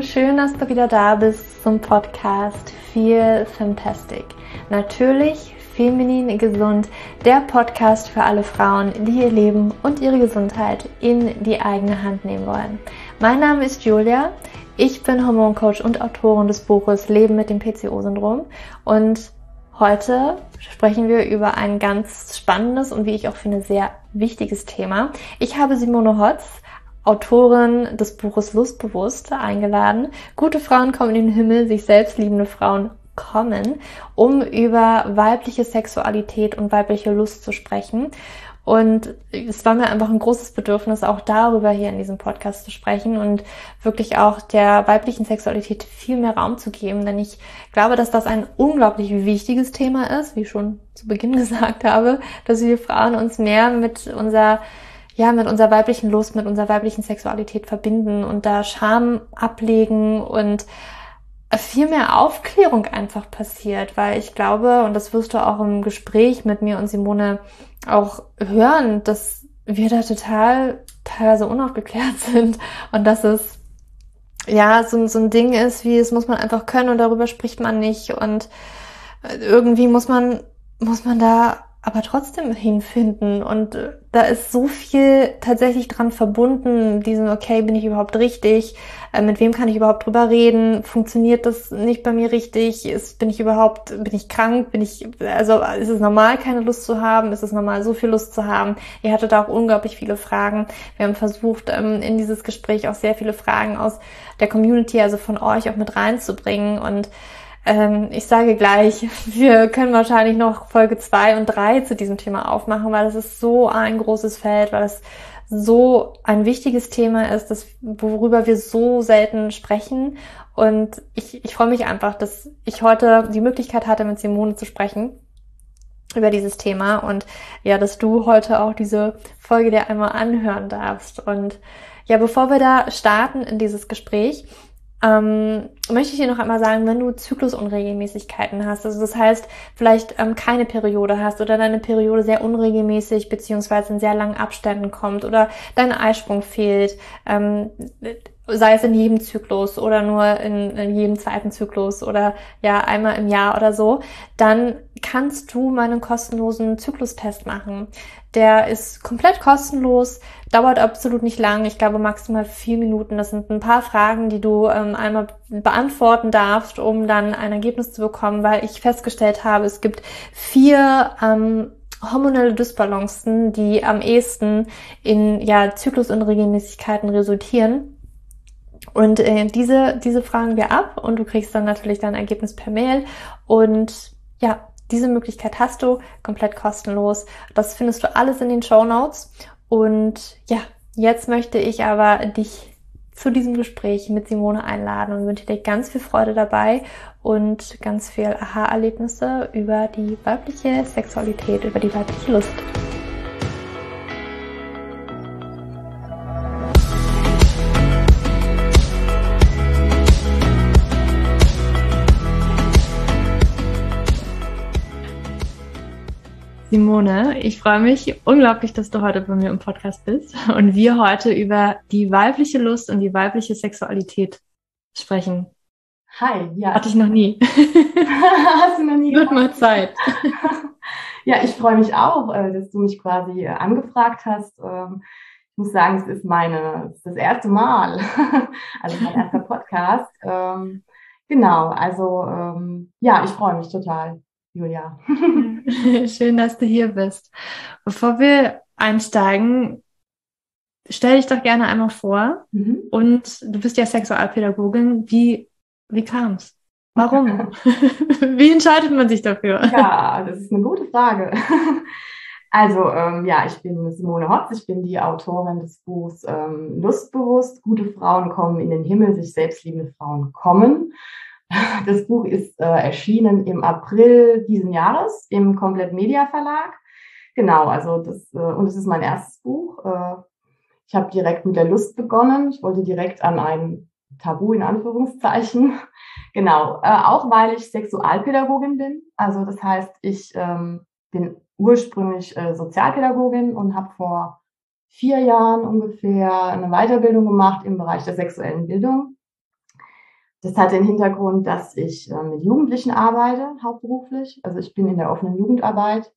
Hallo, schön, dass du wieder da bist zum Podcast Feel Fantastic. Natürlich feminin gesund, der Podcast für alle Frauen, die ihr Leben und ihre Gesundheit in die eigene Hand nehmen wollen. Mein Name ist Julia. Ich bin Hormoncoach und Autorin des Buches Leben mit dem PCO-Syndrom und heute sprechen wir über ein ganz spannendes und wie ich auch finde sehr wichtiges Thema. Ich habe Simone Hotz Autorin des Buches Lustbewusst eingeladen. Gute Frauen kommen in den Himmel, sich selbst liebende Frauen kommen, um über weibliche Sexualität und weibliche Lust zu sprechen. Und es war mir einfach ein großes Bedürfnis, auch darüber hier in diesem Podcast zu sprechen und wirklich auch der weiblichen Sexualität viel mehr Raum zu geben. Denn ich glaube, dass das ein unglaublich wichtiges Thema ist, wie ich schon zu Beginn gesagt habe, dass wir Frauen uns mehr mit unserer ja, mit unserer weiblichen Lust, mit unserer weiblichen Sexualität verbinden und da Scham ablegen und viel mehr Aufklärung einfach passiert, weil ich glaube, und das wirst du auch im Gespräch mit mir und Simone auch hören, dass wir da total teilweise unaufgeklärt sind und dass es ja so, so ein Ding ist, wie es muss man einfach können und darüber spricht man nicht und irgendwie muss man muss man da aber trotzdem hinfinden. Und äh, da ist so viel tatsächlich dran verbunden, diesen, okay, bin ich überhaupt richtig? Äh, mit wem kann ich überhaupt drüber reden? Funktioniert das nicht bei mir richtig? Ist, bin ich überhaupt, bin ich krank? Bin ich, also ist es normal, keine Lust zu haben? Ist es normal, so viel Lust zu haben? Ihr hattet auch unglaublich viele Fragen. Wir haben versucht, ähm, in dieses Gespräch auch sehr viele Fragen aus der Community, also von euch auch mit reinzubringen und ähm, ich sage gleich, wir können wahrscheinlich noch Folge zwei und drei zu diesem Thema aufmachen, weil es ist so ein großes Feld, weil es so ein wichtiges Thema ist, das, worüber wir so selten sprechen. Und ich, ich freue mich einfach, dass ich heute die Möglichkeit hatte, mit Simone zu sprechen über dieses Thema und ja, dass du heute auch diese Folge dir einmal anhören darfst. Und ja, bevor wir da starten in dieses Gespräch, ähm, möchte ich dir noch einmal sagen, wenn du Zyklusunregelmäßigkeiten hast, also das heißt, vielleicht ähm, keine Periode hast oder deine Periode sehr unregelmäßig beziehungsweise in sehr langen Abständen kommt oder dein Eisprung fehlt, ähm, sei es in jedem Zyklus oder nur in, in jedem zweiten Zyklus oder ja einmal im Jahr oder so, dann kannst du meinen kostenlosen Zyklustest machen. Der ist komplett kostenlos, dauert absolut nicht lang. Ich glaube maximal vier Minuten. Das sind ein paar Fragen, die du ähm, einmal beantworten darfst, um dann ein Ergebnis zu bekommen, weil ich festgestellt habe, es gibt vier ähm, hormonelle Dysbalancen, die am ehesten in ja, Zyklusunregelmäßigkeiten resultieren. Und äh, diese, diese fragen wir ab und du kriegst dann natürlich dein Ergebnis per Mail. Und ja, diese Möglichkeit hast du komplett kostenlos. Das findest du alles in den Show Notes. Und ja, jetzt möchte ich aber dich zu diesem Gespräch mit Simone einladen und wünsche dir ganz viel Freude dabei und ganz viel Aha-Erlebnisse über die weibliche Sexualität, über die weibliche Lust. Simone, ich freue mich unglaublich, dass du heute bei mir im Podcast bist und wir heute über die weibliche Lust und die weibliche Sexualität sprechen. Hi, ja. Hatte ich noch nie. Hast du noch nie? Wird mal Zeit. ja, ich freue mich auch, äh, dass du mich quasi äh, angefragt hast. Ähm, ich muss sagen, es ist meine, es ist das erste Mal, also mein erster Podcast. Ähm, genau, also ähm, ja, ich freue mich total. Julia. Schön, dass du hier bist. Bevor wir einsteigen, stell dich doch gerne einmal vor. Mhm. Und du bist ja Sexualpädagogin. Wie, wie kam es? Warum? wie entscheidet man sich dafür? Ja, das ist eine gute Frage. Also ähm, ja, ich bin Simone Hotz, ich bin die Autorin des Buchs ähm, Lustbewusst, gute Frauen kommen in den Himmel, sich selbstliebende Frauen kommen. Das Buch ist äh, erschienen im April diesen Jahres im Komplett Media Verlag. Genau, also das, äh, und es ist mein erstes Buch. Äh, ich habe direkt mit der Lust begonnen. Ich wollte direkt an ein Tabu in Anführungszeichen. Genau, äh, auch weil ich Sexualpädagogin bin. Also das heißt, ich ähm, bin ursprünglich äh, Sozialpädagogin und habe vor vier Jahren ungefähr eine Weiterbildung gemacht im Bereich der sexuellen Bildung das hat den Hintergrund, dass ich äh, mit Jugendlichen arbeite, hauptberuflich. Also ich bin in der offenen Jugendarbeit.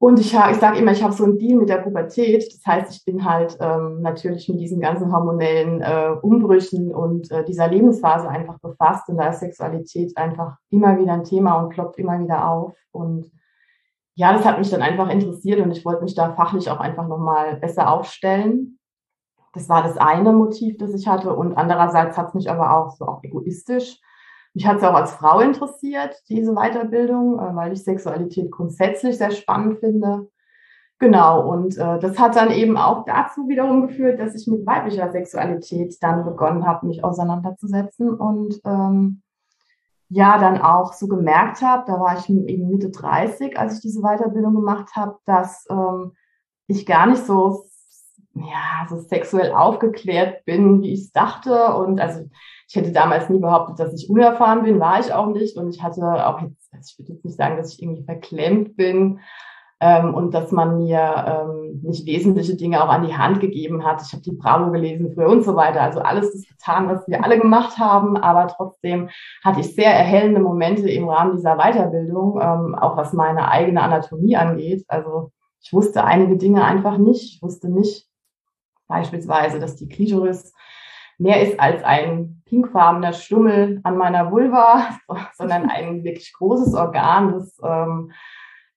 Und ich, ich sage immer, ich habe so einen Deal mit der Pubertät. Das heißt, ich bin halt ähm, natürlich mit diesen ganzen hormonellen äh, Umbrüchen und äh, dieser Lebensphase einfach befasst. Und da ist Sexualität einfach immer wieder ein Thema und ploppt immer wieder auf. Und ja, das hat mich dann einfach interessiert und ich wollte mich da fachlich auch einfach nochmal besser aufstellen. Das war das eine Motiv, das ich hatte. Und andererseits hat es mich aber auch so auch egoistisch. Mich hat es auch als Frau interessiert, diese Weiterbildung, äh, weil ich Sexualität grundsätzlich sehr spannend finde. Genau, und äh, das hat dann eben auch dazu wiederum geführt, dass ich mit weiblicher Sexualität dann begonnen habe, mich auseinanderzusetzen und ähm, ja, dann auch so gemerkt habe, da war ich eben Mitte 30, als ich diese Weiterbildung gemacht habe, dass ähm, ich gar nicht so ja, so sexuell aufgeklärt bin, wie ich es dachte. Und also ich hätte damals nie behauptet, dass ich unerfahren bin, war ich auch nicht. Und ich hatte auch jetzt, also ich würde jetzt nicht sagen, dass ich irgendwie verklemmt bin ähm, und dass man mir ähm, nicht wesentliche Dinge auch an die Hand gegeben hat. Ich habe die Bravo gelesen früher und so weiter. Also alles das getan, was wir alle gemacht haben. Aber trotzdem hatte ich sehr erhellende Momente im Rahmen dieser Weiterbildung, ähm, auch was meine eigene Anatomie angeht. Also ich wusste einige Dinge einfach nicht. Ich wusste nicht, Beispielsweise, dass die Klitoris mehr ist als ein pinkfarbener Stummel an meiner Vulva, sondern ein wirklich großes Organ, das ähm,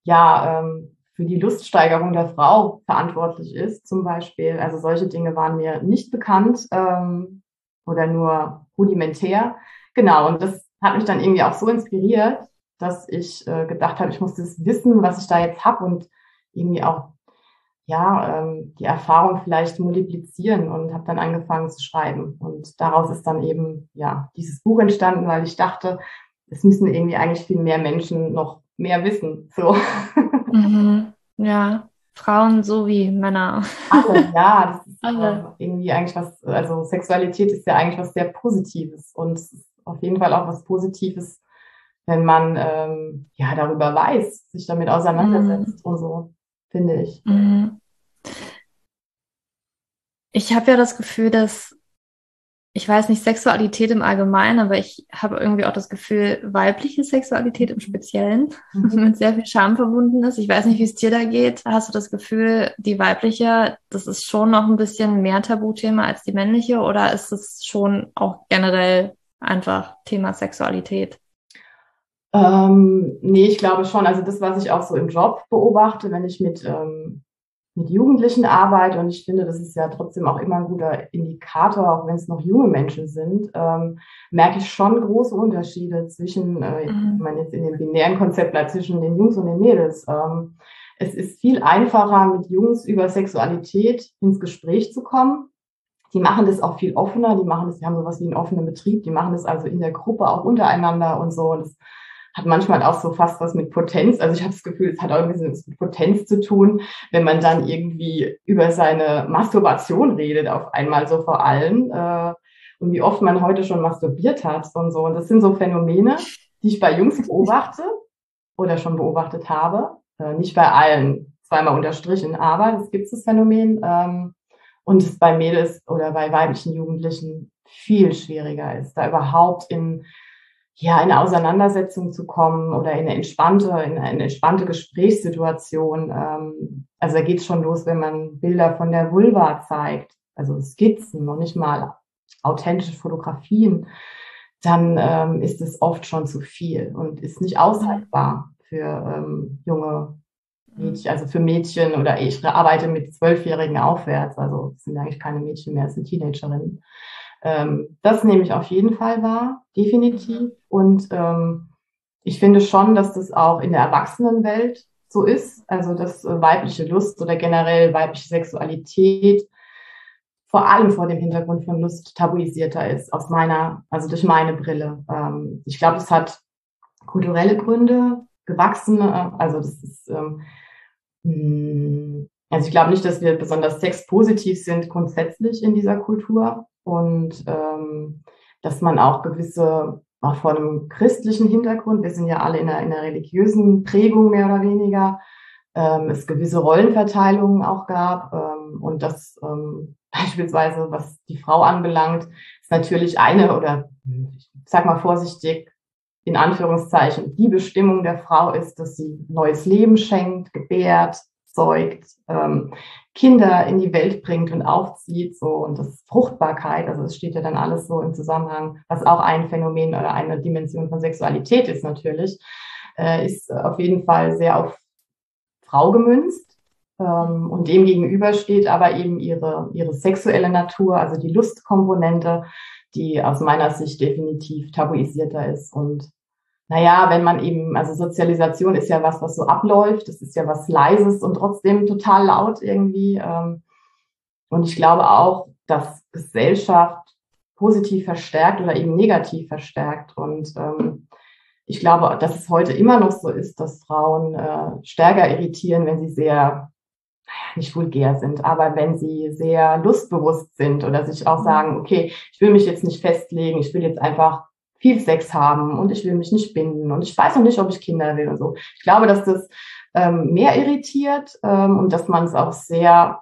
ja ähm, für die Luststeigerung der Frau verantwortlich ist, zum Beispiel. Also solche Dinge waren mir nicht bekannt ähm, oder nur rudimentär. Genau, und das hat mich dann irgendwie auch so inspiriert, dass ich äh, gedacht habe, ich muss das wissen, was ich da jetzt habe und irgendwie auch ja, ähm, die Erfahrung vielleicht multiplizieren und habe dann angefangen zu schreiben. Und daraus ist dann eben ja dieses Buch entstanden, weil ich dachte, es müssen irgendwie eigentlich viel mehr Menschen noch mehr wissen. So. Mhm. Ja, Frauen sowie Männer. Alle, ja, das ist Alle. irgendwie eigentlich was, also Sexualität ist ja eigentlich was sehr Positives und auf jeden Fall auch was Positives, wenn man ähm, ja darüber weiß, sich damit auseinandersetzt mhm. und so, finde ich. Mhm. Ich habe ja das Gefühl, dass, ich weiß nicht, Sexualität im Allgemeinen, aber ich habe irgendwie auch das Gefühl, weibliche Sexualität im Speziellen mhm. mit sehr viel Scham verbunden ist. Ich weiß nicht, wie es dir da geht. Hast du das Gefühl, die weibliche, das ist schon noch ein bisschen mehr Tabuthema als die männliche oder ist es schon auch generell einfach Thema Sexualität? Ähm, nee, ich glaube schon. Also das, was ich auch so im Job beobachte, wenn ich mit ähm, mit Jugendlichen arbeite und ich finde, das ist ja trotzdem auch immer ein guter Indikator, auch wenn es noch junge Menschen sind, ähm, merke ich schon große Unterschiede zwischen, äh, mhm. man jetzt in dem binären Konzept bleibt, zwischen den Jungs und den Mädels. Ähm, es ist viel einfacher, mit Jungs über Sexualität ins Gespräch zu kommen. Die machen das auch viel offener, die machen das, die haben sowas wie einen offenen Betrieb, die machen das also in der Gruppe auch untereinander und so. Und das hat manchmal auch so fast was mit Potenz. Also ich habe das Gefühl, es hat auch ein bisschen was mit Potenz zu tun, wenn man dann irgendwie über seine Masturbation redet, auf einmal so vor allem. Äh, und wie oft man heute schon masturbiert hat und so. Und das sind so Phänomene, die ich bei Jungs beobachte oder schon beobachtet habe. Äh, nicht bei allen, zweimal unterstrichen, aber es gibt das Phänomen. Ähm, und es bei Mädels oder bei weiblichen Jugendlichen viel schwieriger ist, da überhaupt in ja, in eine Auseinandersetzung zu kommen oder in eine entspannte, in eine entspannte Gesprächssituation. Ähm, also da geht es schon los, wenn man Bilder von der Vulva zeigt, also Skizzen, noch nicht mal authentische Fotografien, dann ähm, ist es oft schon zu viel und ist nicht aushaltbar für ähm, junge Mädchen, also für Mädchen oder ich arbeite mit Zwölfjährigen aufwärts, also es sind eigentlich keine Mädchen mehr, es sind Teenagerinnen. Ähm, das nehme ich auf jeden Fall wahr, definitiv. Und ähm, ich finde schon, dass das auch in der Erwachsenenwelt so ist. Also dass äh, weibliche Lust oder generell weibliche Sexualität vor allem vor dem Hintergrund von Lust tabuisierter ist, aus meiner, also durch meine Brille. Ähm, ich glaube, es hat kulturelle Gründe, gewachsene, also das ist, ähm, hm, also ich glaube nicht, dass wir besonders sexpositiv sind grundsätzlich in dieser Kultur und ähm, dass man auch gewisse, auch vor einem christlichen Hintergrund, wir sind ja alle in einer, in einer religiösen Prägung mehr oder weniger, ähm, es gewisse Rollenverteilungen auch gab ähm, und das ähm, beispielsweise, was die Frau anbelangt, es natürlich eine oder ich sag mal vorsichtig in Anführungszeichen die Bestimmung der Frau ist, dass sie neues Leben schenkt, gebärt, zeugt, ähm, Kinder in die Welt bringt und aufzieht, so und das Fruchtbarkeit, also es steht ja dann alles so im Zusammenhang, was auch ein Phänomen oder eine Dimension von Sexualität ist natürlich, äh, ist auf jeden Fall sehr auf Frau gemünzt. Ähm, und dem gegenüber steht aber eben ihre, ihre sexuelle Natur, also die Lustkomponente, die aus meiner Sicht definitiv tabuisierter ist und naja, wenn man eben, also Sozialisation ist ja was, was so abläuft, das ist ja was Leises und trotzdem total laut irgendwie. Ähm, und ich glaube auch, dass Gesellschaft positiv verstärkt oder eben negativ verstärkt. Und ähm, ich glaube, dass es heute immer noch so ist, dass Frauen äh, stärker irritieren, wenn sie sehr, naja, nicht vulgär sind, aber wenn sie sehr lustbewusst sind oder sich auch mhm. sagen, okay, ich will mich jetzt nicht festlegen, ich will jetzt einfach viel Sex haben und ich will mich nicht binden und ich weiß noch nicht, ob ich Kinder will und so. Ich glaube, dass das ähm, mehr irritiert ähm, und dass man es auch sehr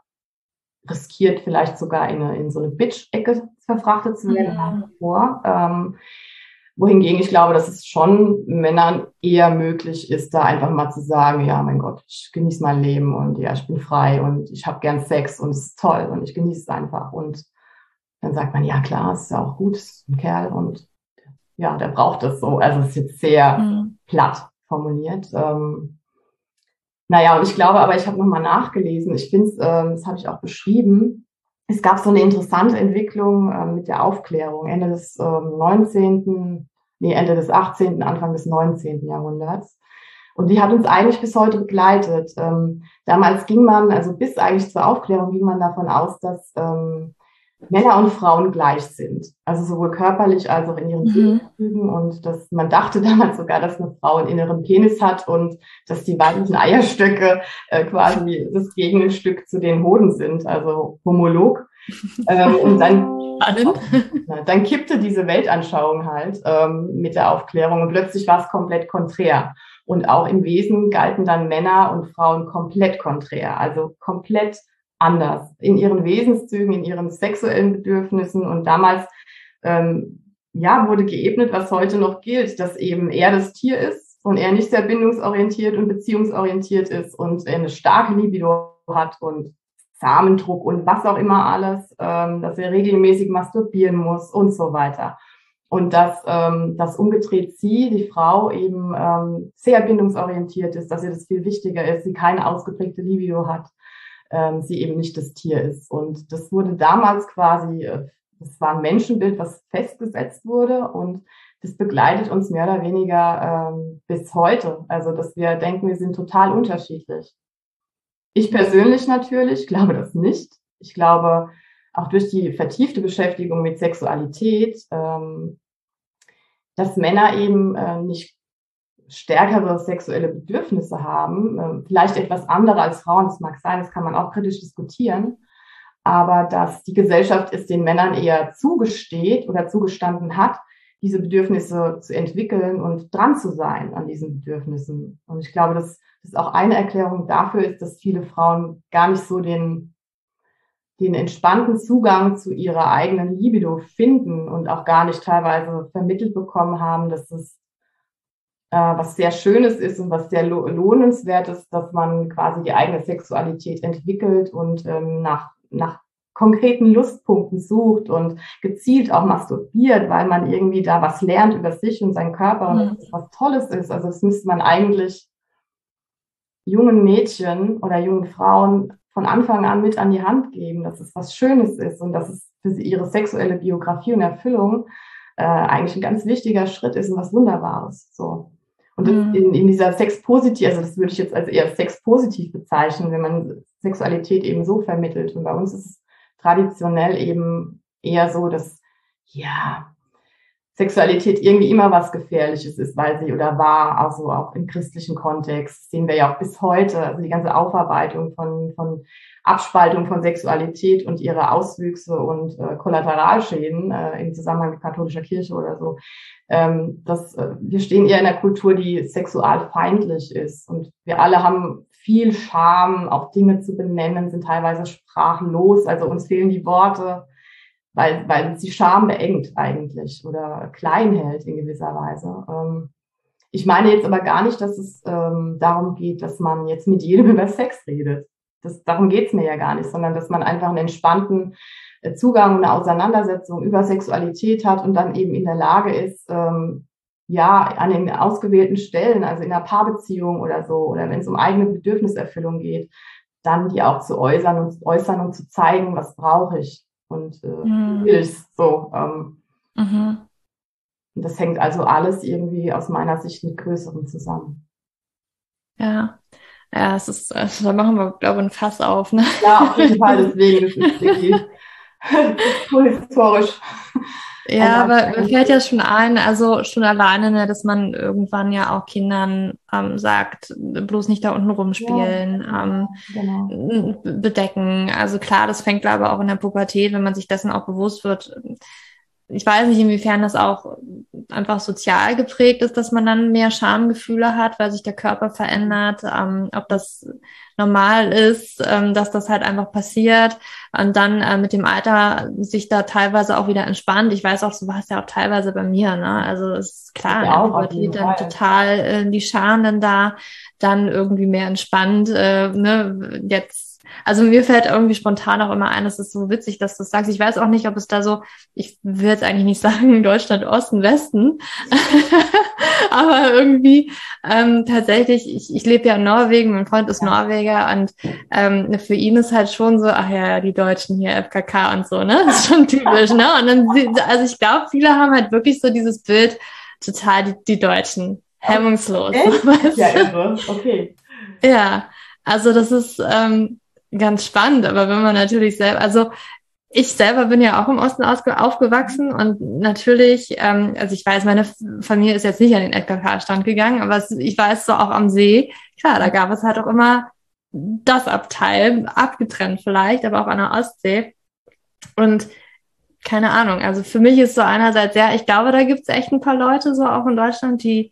riskiert, vielleicht sogar in, eine, in so eine Bitch-Ecke verfrachtet zu werden mhm. vor. Ähm, wohingegen ich glaube, dass es schon Männern eher möglich ist, da einfach mal zu sagen, ja, mein Gott, ich genieße mein Leben und ja, ich bin frei und ich habe gern Sex und es ist toll und ich genieße es einfach. Und dann sagt man, ja klar, es ist ja auch gut, es ist ein Kerl und ja, der braucht es so. Also es ist jetzt sehr mhm. platt formuliert. Ähm, naja, und ich glaube aber, ich habe nochmal nachgelesen. Ich finde es, ähm, das habe ich auch beschrieben. Es gab so eine interessante Entwicklung ähm, mit der Aufklärung Ende des ähm, 19., nee, Ende des 18., Anfang des 19. Jahrhunderts. Und die hat uns eigentlich bis heute begleitet. Ähm, damals ging man, also bis eigentlich zur Aufklärung ging man davon aus, dass ähm, Männer und Frauen gleich sind. Also sowohl körperlich als auch in ihren mhm. Zügen. Und dass man dachte damals sogar, dass eine Frau einen inneren Penis hat und dass die weiblichen Eierstöcke äh, quasi das Gegenstück zu den Hoden sind, also homolog. ähm, und dann, dann kippte diese Weltanschauung halt ähm, mit der Aufklärung und plötzlich war es komplett konträr. Und auch im Wesen galten dann Männer und Frauen komplett konträr, also komplett anders in ihren Wesenszügen, in ihren sexuellen Bedürfnissen. Und damals ähm, ja wurde geebnet, was heute noch gilt, dass eben er das Tier ist und er nicht sehr bindungsorientiert und beziehungsorientiert ist und eine starke Libido hat und Samendruck und was auch immer alles, ähm, dass er regelmäßig masturbieren muss und so weiter. Und dass, ähm, dass umgedreht sie, die Frau, eben ähm, sehr bindungsorientiert ist, dass ihr das viel wichtiger ist, sie keine ausgeprägte Libido hat ähm, sie eben nicht das Tier ist. Und das wurde damals quasi, äh, das war ein Menschenbild, was festgesetzt wurde und das begleitet uns mehr oder weniger ähm, bis heute. Also, dass wir denken, wir sind total unterschiedlich. Ich persönlich natürlich glaube das nicht. Ich glaube, auch durch die vertiefte Beschäftigung mit Sexualität, ähm, dass Männer eben äh, nicht stärkere sexuelle Bedürfnisse haben, ähm, vielleicht etwas andere als Frauen, das mag sein, das kann man auch kritisch diskutieren, aber dass die Gesellschaft es den Männern eher zugesteht oder zugestanden hat, diese Bedürfnisse zu entwickeln und dran zu sein an diesen Bedürfnissen. Und ich glaube, dass das auch eine Erklärung dafür ist, dass viele Frauen gar nicht so den, den entspannten Zugang zu ihrer eigenen Libido finden und auch gar nicht teilweise vermittelt bekommen haben, dass es äh, was sehr Schönes ist und was sehr lohnenswert ist, dass man quasi die eigene Sexualität entwickelt und ähm, nach, nach konkreten Lustpunkten sucht und gezielt auch masturbiert, weil man irgendwie da was lernt über sich und seinen Körper und mhm. was Tolles ist. Also das müsste man eigentlich jungen Mädchen oder jungen Frauen von Anfang an mit an die Hand geben, dass es was Schönes ist und dass es für sie ihre sexuelle Biografie und Erfüllung äh, eigentlich ein ganz wichtiger Schritt ist und was Wunderbares. So. Und mhm. in, in dieser Sex-Positiv, also das würde ich jetzt als eher Sex-Positiv bezeichnen, wenn man Sexualität eben so vermittelt. Und bei uns ist es traditionell eben eher so, dass, ja, Sexualität irgendwie immer was Gefährliches ist, weil sie oder war, also auch im christlichen Kontext, sehen wir ja auch bis heute, also die ganze Aufarbeitung von, von Abspaltung von Sexualität und ihre Auswüchse und äh, Kollateralschäden äh, im Zusammenhang mit katholischer Kirche oder so. Ähm, das, äh, wir stehen eher in einer Kultur, die sexualfeindlich ist. Und wir alle haben viel Scham, auch Dinge zu benennen, sind teilweise sprachlos. Also uns fehlen die Worte. Weil, weil sie Scham beengt eigentlich oder klein hält in gewisser Weise. Ähm, ich meine jetzt aber gar nicht, dass es ähm, darum geht, dass man jetzt mit jedem über Sex redet. Das, darum geht's mir ja gar nicht, sondern dass man einfach einen entspannten äh, Zugang und eine Auseinandersetzung über Sexualität hat und dann eben in der Lage ist, ähm, ja, an den ausgewählten Stellen, also in einer Paarbeziehung oder so, oder wenn es um eigene Bedürfniserfüllung geht, dann die auch zu äußern und äußern und zu zeigen, was brauche ich und äh, mhm. ich so. Ähm, mhm. Und das hängt also alles irgendwie aus meiner Sicht mit Größerem zusammen. Ja. Ja, es ist, also da machen wir, glaube ich, ein Fass auf. Ne? Ja, auf jeden Fall, deswegen, das ist wirklich historisch. Ja, aber mir fällt ja schon ein, also schon alleine, ne, dass man irgendwann ja auch Kindern ähm, sagt, bloß nicht da unten rumspielen, ja, ähm, genau. bedecken. Also klar, das fängt ich auch in der Pubertät, wenn man sich dessen auch bewusst wird. Ich weiß nicht, inwiefern das auch einfach sozial geprägt ist, dass man dann mehr Schamgefühle hat, weil sich der Körper verändert, ähm, ob das normal ist, ähm, dass das halt einfach passiert und dann äh, mit dem Alter sich da teilweise auch wieder entspannt. Ich weiß auch, so war es ja auch teilweise bei mir, ne? Also ist klar, ja, in Pubertät dann total äh, die Scham dann da, dann irgendwie mehr entspannt, äh, ne? Jetzt also mir fällt irgendwie spontan auch immer ein, es ist so witzig, dass du das sagst. Ich weiß auch nicht, ob es da so, ich will jetzt eigentlich nicht sagen Deutschland, Osten, Westen, aber irgendwie ähm, tatsächlich, ich, ich lebe ja in Norwegen, mein Freund ist Norweger und ähm, für ihn ist halt schon so, ach ja, die Deutschen hier, FKK und so, ne? Das ist schon typisch, ne? Und dann, also ich glaube, viele haben halt wirklich so dieses Bild, total die, die Deutschen, hemmungslos. Echt? Ja, irre. Okay. Ja, also das ist, ähm, ganz spannend, aber wenn man natürlich selber, also ich selber bin ja auch im Osten aufgewachsen und natürlich, ähm, also ich weiß, meine Familie ist jetzt nicht an den FKK-Stand gegangen, aber ich weiß so auch am See, klar, da gab es halt auch immer das Abteil, abgetrennt vielleicht, aber auch an der Ostsee. Und keine Ahnung, also für mich ist so einerseits, ja, ich glaube, da gibt es echt ein paar Leute so auch in Deutschland, die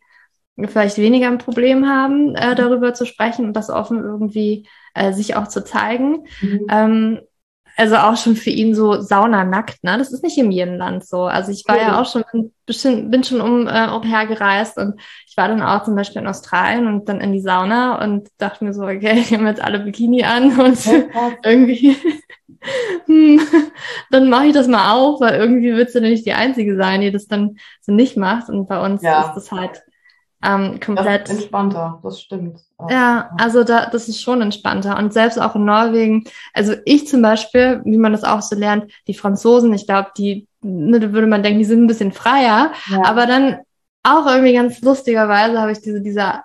vielleicht weniger ein Problem haben, äh, darüber zu sprechen und das offen irgendwie äh, sich auch zu zeigen. Mhm. Ähm, also auch schon für ihn so saunanackt, ne? Das ist nicht in jedem Land so. Also ich war mhm. ja auch schon, bin, bin schon um, äh, umhergereist und ich war dann auch zum Beispiel in Australien und dann in die Sauna und dachte mir so, okay, ich habe jetzt alle Bikini an und irgendwie hm, dann mache ich das mal auch, weil irgendwie wird sie ja nicht die Einzige sein, die das dann so nicht macht. Und bei uns ja. ist das halt ähm, komplett. Das entspannter, das stimmt. Ja, also da, das ist schon entspannter. Und selbst auch in Norwegen, also ich zum Beispiel, wie man das auch so lernt, die Franzosen, ich glaube, die, ne, da würde man denken, die sind ein bisschen freier, ja. aber dann auch irgendwie ganz lustigerweise habe ich diese, dieser,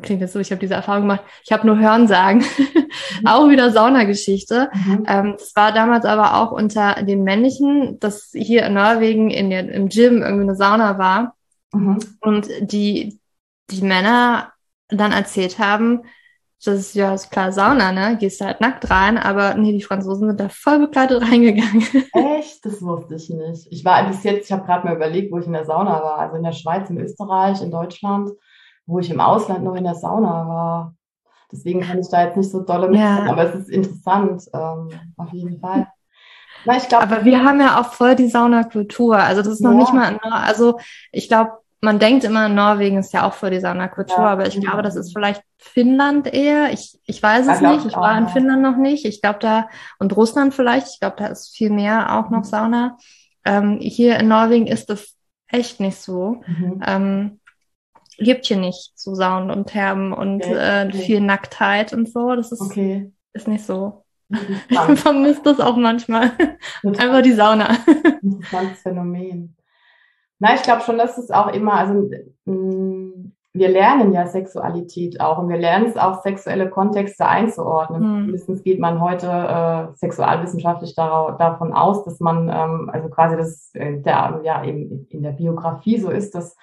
klingt jetzt so, ich habe diese Erfahrung gemacht, ich habe nur Hörensagen, mhm. auch wieder Saunageschichte. Mhm. Ähm, das war damals aber auch unter den männlichen, dass hier in Norwegen in der, im Gym irgendwie eine Sauna war. Mhm. Und die, die Männer dann erzählt haben, das ist ja ist klar Sauna, ne? Gehst halt nackt rein, aber nee, die Franzosen sind da voll bekleidet reingegangen. Echt? Das wusste ich nicht. Ich war bis jetzt, ich habe gerade mal überlegt, wo ich in der Sauna war. Also in der Schweiz, in Österreich, in Deutschland, wo ich im Ausland noch in der Sauna war. Deswegen kann ich da jetzt nicht so dolle mit, ja. aber es ist interessant, ähm, auf jeden Fall. Na, ich glaub, aber wir haben ja auch voll die Saunakultur. Also das ist noch ja. nicht mal, also ich glaube, man denkt immer, Norwegen ist ja auch voll die Saunakultur, ja, aber ich glaube, das ist vielleicht Finnland eher. Ich, ich weiß es nicht. Ich war in Finnland noch nicht. Ich glaube da, und Russland vielleicht, ich glaube, da ist viel mehr auch noch mhm. Sauna. Ähm, hier in Norwegen ist das echt nicht so. Mhm. Ähm, gibt hier nicht so Saunen und Thermen und okay. äh, viel Nacktheit und so. Das ist, okay. ist nicht so. Ich vermisse das auch manchmal. Einfach die Sauna. Interessantes Phänomen. Na, ich glaube schon, dass es auch immer, also mm, wir lernen ja Sexualität auch und wir lernen es auch, sexuelle Kontexte einzuordnen. Mindestens geht man heute äh, sexualwissenschaftlich darauf, davon aus, dass man, ähm, also quasi das äh, der, ja, eben in der Biografie so ist, dass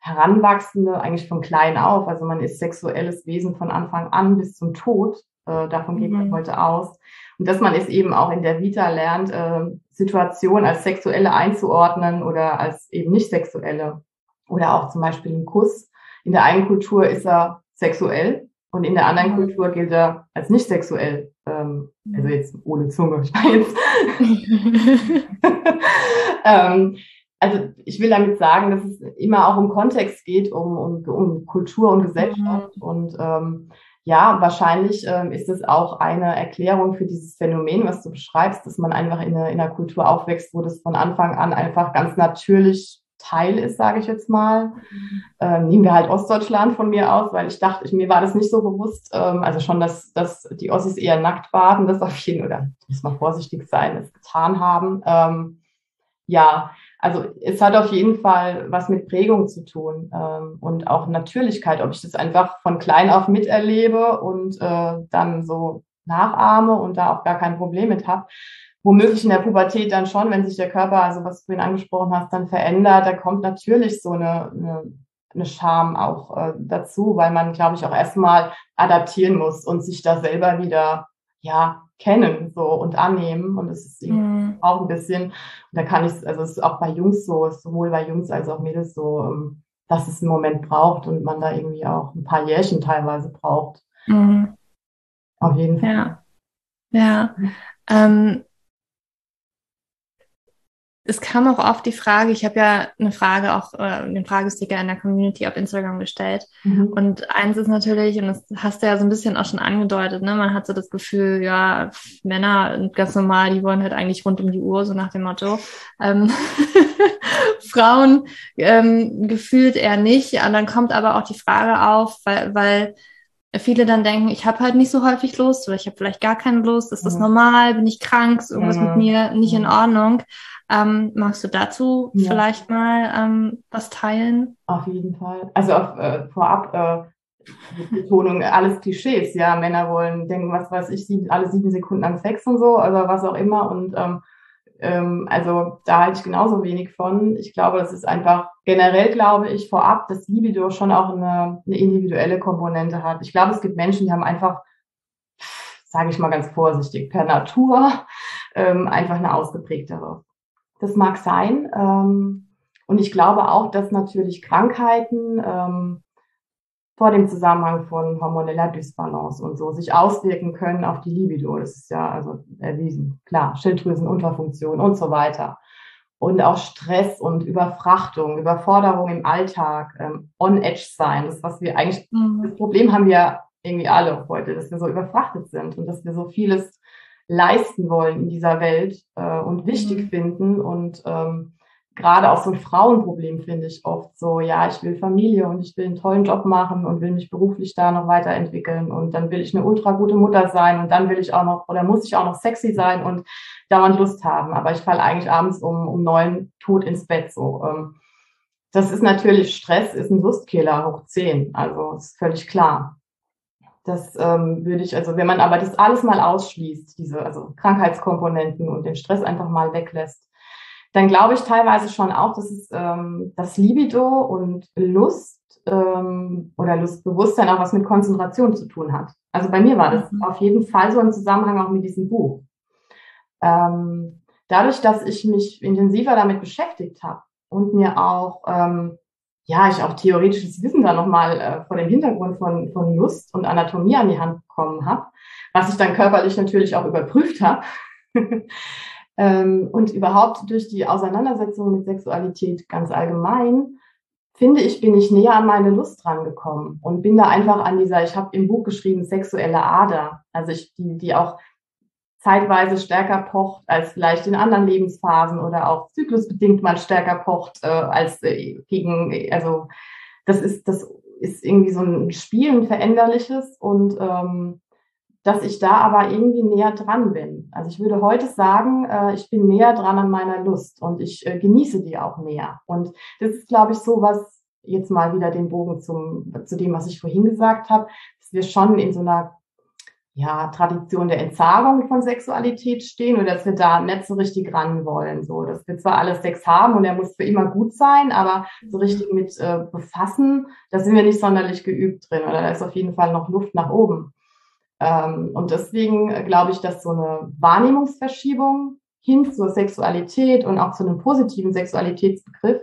Heranwachsende eigentlich von klein auf, also man ist sexuelles Wesen von Anfang an bis zum Tod, äh, davon geht man mhm. heute aus. Und dass man es eben auch in der Vita lernt, äh, Situationen als sexuelle einzuordnen oder als eben nicht sexuelle. Oder auch zum Beispiel ein Kuss. In der einen Kultur ist er sexuell Und in der anderen mhm. Kultur gilt er als nicht sexuell. Ähm, also jetzt ohne Zunge, ich weiß. ähm, also ich will damit sagen, dass es immer auch um Kontext geht, um, um, um Kultur und Gesellschaft. Mhm. Und ähm, ja, wahrscheinlich ähm, ist es auch eine Erklärung für dieses Phänomen, was du beschreibst, dass man einfach in, eine, in einer Kultur aufwächst, wo das von Anfang an einfach ganz natürlich Teil ist, sage ich jetzt mal. Mhm. Ähm, nehmen wir halt Ostdeutschland von mir aus, weil ich dachte, ich, mir war das nicht so bewusst. Ähm, also schon, dass, dass die Ossis eher nackt baden, das auf jeden oder muss man vorsichtig sein, es getan haben. Ähm, ja, also es hat auf jeden Fall was mit Prägung zu tun ähm, und auch Natürlichkeit, ob ich das einfach von klein auf miterlebe und äh, dann so nachahme und da auch gar kein Problem mit habe womöglich in der Pubertät dann schon, wenn sich der Körper, also was du vorhin angesprochen hast, dann verändert, da kommt natürlich so eine, eine, eine Scham auch äh, dazu, weil man, glaube ich, auch erstmal adaptieren muss und sich da selber wieder, ja, kennen so und annehmen. Und es ist mhm. auch ein bisschen, und da kann ich, also es ist auch bei Jungs so, sowohl bei Jungs als auch Mädels so, ähm, dass es einen Moment braucht und man da irgendwie auch ein paar Jährchen teilweise braucht. Mhm. Auf jeden Fall. Ja. Ja. Ähm, es kam auch oft die Frage, ich habe ja eine Frage auch, äh, den Fragesticker in der Community auf Instagram gestellt. Mhm. Und eins ist natürlich, und das hast du ja so ein bisschen auch schon angedeutet, ne, man hat so das Gefühl, ja, Männer ganz normal, die wollen halt eigentlich rund um die Uhr, so nach dem Motto. Ähm, Frauen ähm, gefühlt eher nicht. Und dann kommt aber auch die Frage auf, weil, weil viele dann denken, ich habe halt nicht so häufig Lust oder ich habe vielleicht gar keine Lust, ist das mhm. normal, bin ich krank, ist irgendwas mhm. mit mir nicht in Ordnung. Ähm, magst du dazu ja. vielleicht mal ähm, was teilen? Auf jeden Fall. Also auf, äh, vorab äh, Betonung, alles Klischees, ja, Männer wollen denken, was weiß ich, sieben, alle sieben Sekunden an Sex und so, also was auch immer. Und ähm, ähm, also da halte ich genauso wenig von. Ich glaube, das ist einfach generell, glaube ich, vorab, dass Libido schon auch eine, eine individuelle Komponente hat. Ich glaube, es gibt Menschen, die haben einfach, sage ich mal ganz vorsichtig, per Natur ähm, einfach eine ausgeprägtere. Das mag sein. Ähm, und ich glaube auch, dass natürlich Krankheiten ähm, vor dem Zusammenhang von hormoneller Dysbalance und so sich auswirken können auf die Libido. Das ist ja also erwiesen. Klar, Schilddrüsenunterfunktion und so weiter. Und auch Stress und Überfrachtung, Überforderung im Alltag, ähm, on-edge sein. Das, was wir eigentlich, mhm. das Problem haben wir irgendwie alle heute, dass wir so überfrachtet sind und dass wir so vieles leisten wollen in dieser Welt äh, und wichtig mhm. finden. Und ähm, gerade auch so ein Frauenproblem finde ich oft so, ja, ich will Familie und ich will einen tollen Job machen und will mich beruflich da noch weiterentwickeln und dann will ich eine ultra gute Mutter sein und dann will ich auch noch oder muss ich auch noch sexy sein und dauernd Lust haben. Aber ich falle eigentlich abends um, um neun tot ins Bett so. Ähm, das ist natürlich Stress, ist ein Lustkiller hoch zehn. Also ist völlig klar. Das ähm, würde ich, also wenn man aber das alles mal ausschließt, diese also Krankheitskomponenten und den Stress einfach mal weglässt, dann glaube ich teilweise schon auch, dass es ähm, das Libido und Lust ähm, oder Lustbewusstsein auch was mit Konzentration zu tun hat. Also bei mir war das mhm. auf jeden Fall so im Zusammenhang auch mit diesem Buch. Ähm, dadurch, dass ich mich intensiver damit beschäftigt habe und mir auch ähm, ja, ich auch theoretisches Wissen da nochmal äh, vor dem Hintergrund von, von Lust und Anatomie an die Hand bekommen habe, was ich dann körperlich natürlich auch überprüft habe. ähm, und überhaupt durch die Auseinandersetzung mit Sexualität ganz allgemein, finde ich, bin ich näher an meine Lust rangekommen und bin da einfach an dieser, ich habe im Buch geschrieben, sexuelle Ader, also ich, die, die auch zeitweise stärker pocht als vielleicht in anderen Lebensphasen oder auch zyklusbedingt mal stärker pocht äh, als äh, gegen, also das ist, das ist irgendwie so ein Spiel, veränderliches und ähm, dass ich da aber irgendwie näher dran bin. Also ich würde heute sagen, äh, ich bin näher dran an meiner Lust und ich äh, genieße die auch näher. Und das ist, glaube ich, so was, jetzt mal wieder den Bogen zum, zu dem, was ich vorhin gesagt habe, dass wir schon in so einer ja, Tradition der Entsagung von Sexualität stehen oder dass wir da nicht so richtig ran wollen. So, dass wir zwar alles Sex haben und er muss für immer gut sein, aber so richtig mit äh, befassen, da sind wir nicht sonderlich geübt drin oder da ist auf jeden Fall noch Luft nach oben. Ähm, und deswegen äh, glaube ich, dass so eine Wahrnehmungsverschiebung hin zur Sexualität und auch zu einem positiven Sexualitätsbegriff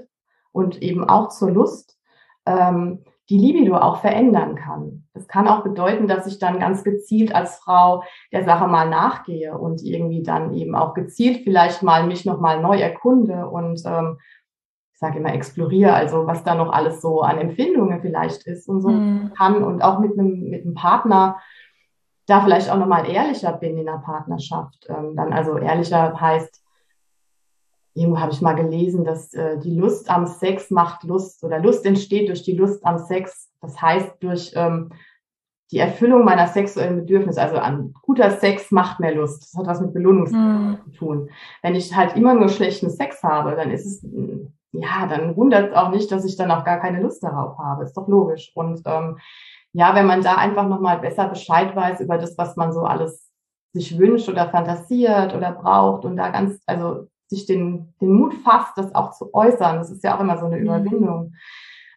und eben auch zur Lust, ähm, die Libido auch verändern kann. Das kann auch bedeuten, dass ich dann ganz gezielt als Frau der Sache mal nachgehe und irgendwie dann eben auch gezielt vielleicht mal mich nochmal neu erkunde und ähm, ich sage immer exploriere, also was da noch alles so an Empfindungen vielleicht ist und so mhm. kann und auch mit einem, mit einem Partner da vielleicht auch nochmal ehrlicher bin in der Partnerschaft. Ähm, dann also ehrlicher heißt, irgendwo habe ich mal gelesen, dass äh, die Lust am Sex macht Lust oder Lust entsteht durch die Lust am Sex. Das heißt, durch ähm, die Erfüllung meiner sexuellen Bedürfnisse, also an guter Sex macht mehr Lust. Das hat was mit Belohnungsgefühl mm. zu tun. Wenn ich halt immer nur schlechten Sex habe, dann ist es, ja, dann wundert es auch nicht, dass ich dann auch gar keine Lust darauf habe. Ist doch logisch. Und ähm, ja, wenn man da einfach nochmal besser Bescheid weiß über das, was man so alles sich wünscht oder fantasiert oder braucht und da ganz, also sich den, den Mut fasst, das auch zu äußern, das ist ja auch immer so eine mhm. Überwindung,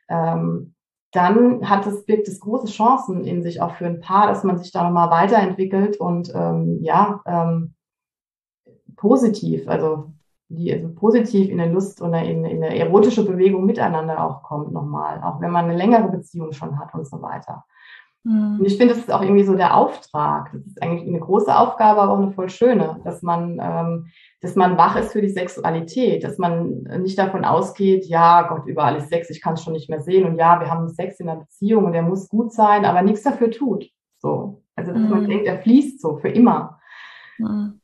ähm, dann hat es, birgt es große Chancen in sich auch für ein Paar, dass man sich da nochmal weiterentwickelt und ähm, ja, ähm, positiv, also die also positiv in eine Lust oder in, in eine erotische Bewegung miteinander auch kommt nochmal, auch wenn man eine längere Beziehung schon hat und so weiter. Mhm. Und ich finde, das ist auch irgendwie so der Auftrag. Das ist eigentlich eine große Aufgabe, aber auch eine voll schöne, dass man, ähm, dass man wach ist für die Sexualität, dass man nicht davon ausgeht, ja, Gott, überall ist Sex, ich kann es schon nicht mehr sehen und ja, wir haben Sex in der Beziehung und der muss gut sein, aber nichts dafür tut. So. Also, dass mhm. man denkt, er fließt so für immer.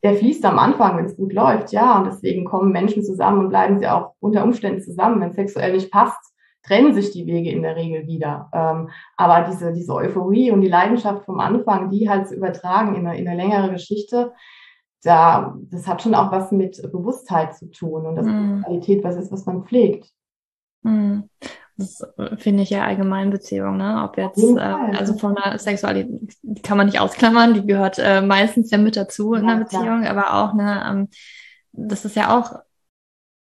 Der fließt am Anfang, wenn es gut läuft, ja. Und deswegen kommen Menschen zusammen und bleiben sie auch unter Umständen zusammen. Wenn es sexuell nicht passt, trennen sich die Wege in der Regel wieder. Ähm, aber diese, diese Euphorie und die Leidenschaft vom Anfang, die halt zu übertragen in eine, in eine längere Geschichte, da, das hat schon auch was mit Bewusstheit zu tun und das mm. Qualität, was ist, was man pflegt. Mm. Das finde ich ja allgemein Beziehung, ne? Ob jetzt, äh, also von der Sexualität die kann man nicht ausklammern, die gehört äh, meistens ja mit dazu in einer Beziehung, klar. aber auch, ne, ähm, das ist ja auch,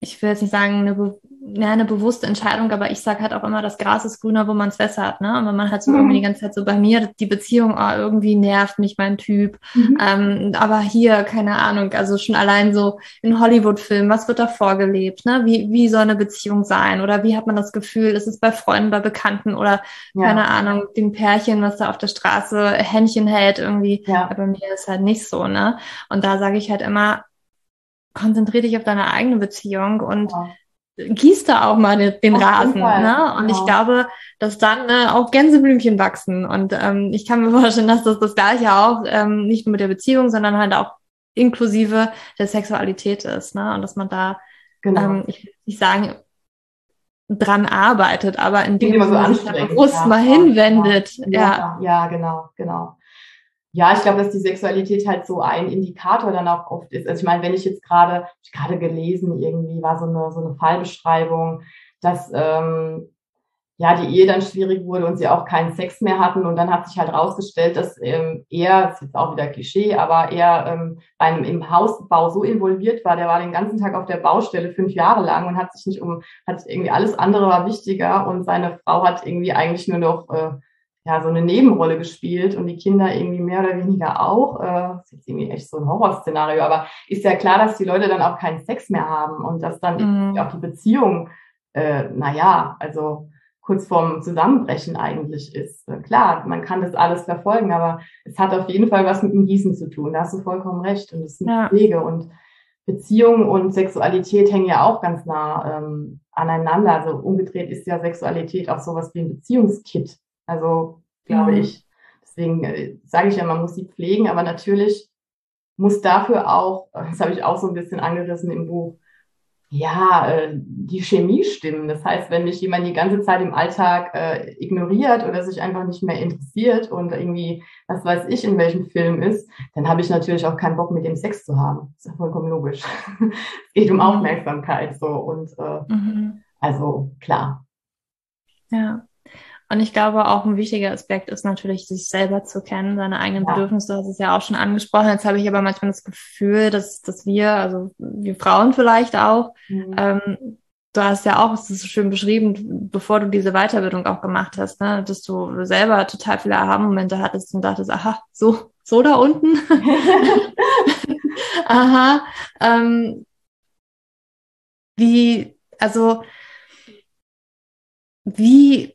ich will jetzt nicht sagen, eine ja, eine bewusste Entscheidung, aber ich sage halt auch immer, das Gras ist grüner, wo man es besser hat, ne? Und wenn man halt so mhm. irgendwie die ganze Zeit so bei mir, die Beziehung, oh, irgendwie nervt mich mein Typ. Mhm. Ähm, aber hier, keine Ahnung, also schon allein so in Hollywood-Filmen, was wird da vorgelebt, ne? Wie, wie soll eine Beziehung sein? Oder wie hat man das Gefühl, ist es bei Freunden, bei Bekannten oder ja. keine Ahnung, dem Pärchen, was da auf der Straße Händchen hält, irgendwie. Ja. Bei mir ist halt nicht so, ne? Und da sage ich halt immer, konzentriere dich auf deine eigene Beziehung und ja gieß da auch mal den, Auf Rasen. Ne? Und genau. ich glaube, dass dann ne, auch Gänseblümchen wachsen. Und ähm, ich kann mir vorstellen, dass das das gleiche auch ähm, nicht nur mit der Beziehung, sondern halt auch inklusive der Sexualität ist. Ne? Und dass man da, genau. ähm, ich will nicht sagen, dran arbeitet, aber indem man sich da bewusst ja, mal hinwendet. Ja, ja, ja, genau, genau ja, ich glaube, dass die Sexualität halt so ein Indikator dann auch oft ist. Also ich meine, wenn ich jetzt gerade, ich gerade gelesen, irgendwie war so eine, so eine Fallbeschreibung, dass ähm, ja die Ehe dann schwierig wurde und sie auch keinen Sex mehr hatten. Und dann hat sich halt rausgestellt, dass ähm, er, ist jetzt auch wieder Klischee, aber er ähm, bei einem im Hausbau so involviert war, der war den ganzen Tag auf der Baustelle fünf Jahre lang und hat sich nicht um, hat irgendwie alles andere war wichtiger und seine Frau hat irgendwie eigentlich nur noch äh, ja, so eine Nebenrolle gespielt und die Kinder irgendwie mehr oder weniger auch. Äh, das ist jetzt irgendwie echt so ein Horrorszenario, aber ist ja klar, dass die Leute dann auch keinen Sex mehr haben und dass dann mhm. auch die Beziehung, äh, naja, also kurz vorm Zusammenbrechen eigentlich ist. Äh, klar, man kann das alles verfolgen, aber es hat auf jeden Fall was mit dem Gießen zu tun. Da hast du vollkommen recht und das sind ja. Wege und Beziehung und Sexualität hängen ja auch ganz nah ähm, aneinander. Also umgedreht ist ja Sexualität auch sowas wie ein Beziehungskit. Also glaube mhm. ich. Deswegen äh, sage ich ja, man muss sie pflegen, aber natürlich muss dafür auch, das habe ich auch so ein bisschen angerissen im Buch, ja, äh, die Chemie stimmen. Das heißt, wenn mich jemand die ganze Zeit im Alltag äh, ignoriert oder sich einfach nicht mehr interessiert und irgendwie, was weiß ich, in welchem Film ist, dann habe ich natürlich auch keinen Bock, mit dem Sex zu haben. Das ist ja vollkommen logisch. es geht um mhm. Aufmerksamkeit so und äh, mhm. also klar. Ja. Und ich glaube, auch ein wichtiger Aspekt ist natürlich, sich selber zu kennen, seine eigenen ja. Bedürfnisse. Du hast es ja auch schon angesprochen. Jetzt habe ich aber manchmal das Gefühl, dass, dass wir, also wir Frauen vielleicht auch, mhm. ähm, du hast ja auch, es ist so schön beschrieben, bevor du diese Weiterbildung auch gemacht hast, ne, dass du selber total viele Aha-Momente hattest und dachtest, aha, so, so da unten. aha. Ähm, wie, also, wie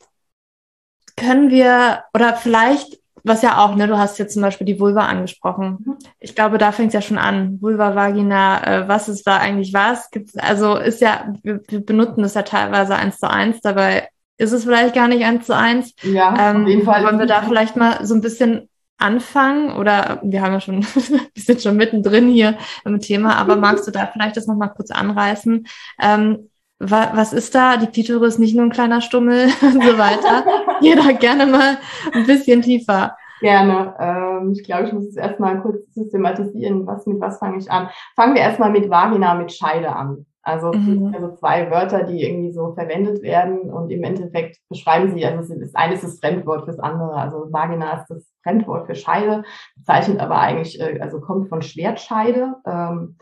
können wir, oder vielleicht, was ja auch, ne, du hast jetzt zum Beispiel die Vulva angesprochen. Mhm. Ich glaube, da fängt es ja schon an. Vulva, Vagina, äh, was ist da eigentlich was? Gibt's, also ist ja, wir, wir benutzen das ja teilweise eins zu eins, dabei ist es vielleicht gar nicht eins zu eins. Ja, ähm, auf jeden Fall. Wollen wir da vielleicht mal so ein bisschen anfangen oder wir haben ja schon, wir sind schon mittendrin hier im Thema, aber magst du da vielleicht das nochmal kurz anreißen? Ähm, wa was ist da? Die Klitoris nicht nur ein kleiner Stummel und so weiter. Jeder gerne mal ein bisschen tiefer. Gerne. Ähm, ich glaube, ich muss es erstmal kurz systematisieren. Was, mit was fange ich an? Fangen wir erstmal mit Vagina, mit Scheide an. Also, mhm. also zwei Wörter, die irgendwie so verwendet werden und im Endeffekt beschreiben sie, also das eine ist das Fremdwort fürs andere. Also Vagina ist das Fremdwort für Scheide, bezeichnet aber eigentlich, äh, also kommt von Schwertscheide. Ähm,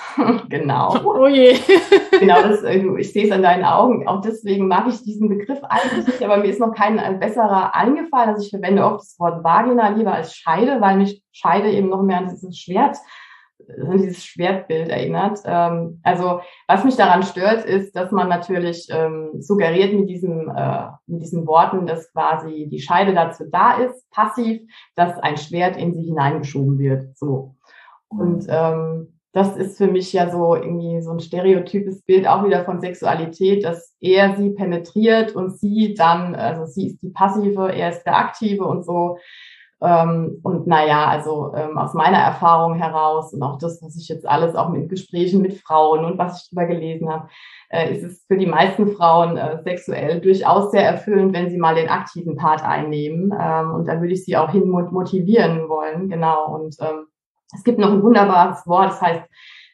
genau. Oh je. genau, das, äh, ich sehe es an deinen Augen. Auch deswegen mag ich diesen Begriff eigentlich nicht, aber mir ist noch kein ein besserer eingefallen. Also ich verwende oft das Wort Vagina lieber als Scheide, weil mich Scheide eben noch mehr an dieses Schwert an dieses Schwertbild erinnert. Ähm, also was mich daran stört, ist, dass man natürlich ähm, suggeriert mit diesem äh, mit diesen Worten, dass quasi die Scheide dazu da ist, passiv, dass ein Schwert in sie hineingeschoben wird. So und ähm, das ist für mich ja so irgendwie so ein stereotypes Bild auch wieder von Sexualität, dass er sie penetriert und sie dann, also sie ist die passive, er ist der aktive und so. Ähm, und naja, also ähm, aus meiner Erfahrung heraus und auch das, was ich jetzt alles auch mit Gesprächen mit Frauen und was ich darüber gelesen habe, äh, ist es für die meisten Frauen äh, sexuell durchaus sehr erfüllend, wenn sie mal den aktiven Part einnehmen. Ähm, und da würde ich sie auch hin motivieren wollen, genau. Und ähm, es gibt noch ein wunderbares Wort, das heißt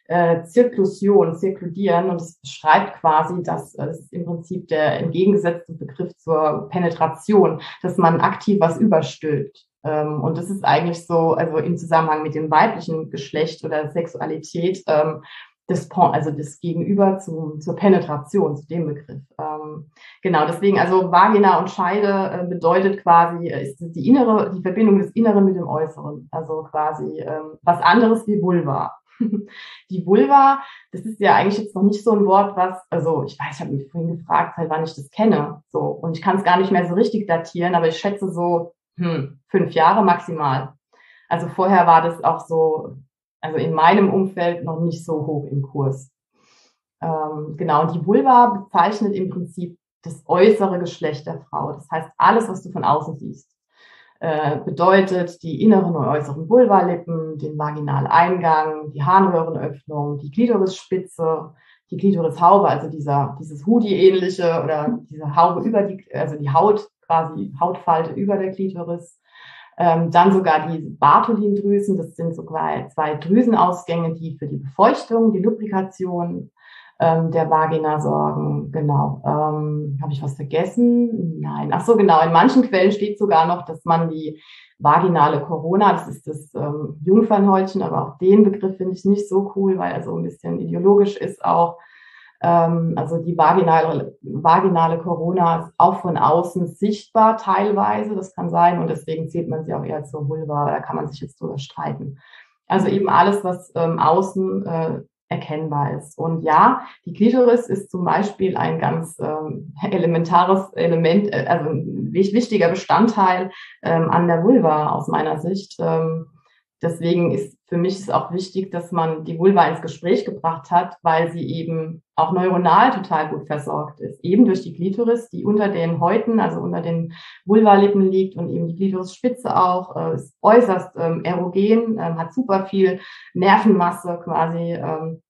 äh, Zirklusion, Zirkludieren und es beschreibt quasi, dass äh, es ist im Prinzip der entgegengesetzte Begriff zur Penetration, dass man aktiv was überstülpt. Ähm, und das ist eigentlich so, also im Zusammenhang mit dem weiblichen Geschlecht oder Sexualität, ähm, das, also das Gegenüber zu, zur Penetration, zu dem Begriff. Ähm, genau, deswegen, also Vagina und Scheide äh, bedeutet quasi, äh, ist die innere, die Verbindung des Inneren mit dem Äußeren. Also quasi ähm, was anderes wie Vulva. die Vulva, das ist ja eigentlich jetzt noch nicht so ein Wort, was, also ich weiß, ich habe mich vorhin gefragt, halt, wann ich das kenne. So, und ich kann es gar nicht mehr so richtig datieren, aber ich schätze so hm, fünf Jahre maximal. Also vorher war das auch so, also in meinem Umfeld noch nicht so hoch im Kurs. Ähm, genau, und die Vulva bezeichnet im Prinzip das äußere Geschlecht der Frau. Das heißt, alles, was du von außen siehst, äh, bedeutet die inneren und äußeren Vulvalippen, den Vaginaleingang, die Harnröhrenöffnung, die Klitorisspitze, die Klitorishaube, also dieser, dieses Hoodie-ähnliche oder diese Haube über die, also die Haut quasi Hautfalte über der Klitoris. Ähm, dann sogar die Bartholindrüsen, das sind sogar zwei Drüsenausgänge, die für die Befeuchtung, die Lubrikation ähm, der Vagina sorgen. Genau. Ähm, Habe ich was vergessen? Nein. Ach so, genau. In manchen Quellen steht sogar noch, dass man die vaginale Corona, das ist das ähm, Jungfernhäutchen, aber auch den Begriff finde ich nicht so cool, weil er so ein bisschen ideologisch ist auch. Ähm, also die vaginale, vaginale Corona ist auch von außen sichtbar teilweise. Das kann sein und deswegen zählt man sie auch eher zur Vulva. Da kann man sich jetzt drüber streiten. Also eben alles, was ähm, außen äh, erkennbar ist. Und ja, die Klitoris ist zum Beispiel ein ganz ähm, elementares Element, äh, also ein wichtiger Bestandteil ähm, an der Vulva aus meiner Sicht. Ähm, deswegen ist für mich ist auch wichtig, dass man die Vulva ins Gespräch gebracht hat, weil sie eben auch neuronal total gut versorgt ist. Eben durch die Klitoris, die unter den Häuten, also unter den Vulvalippen liegt und eben die Klitorisspitze auch, äh, ist äußerst ähm, erogen, ähm, hat super viel Nervenmasse quasi. Ähm,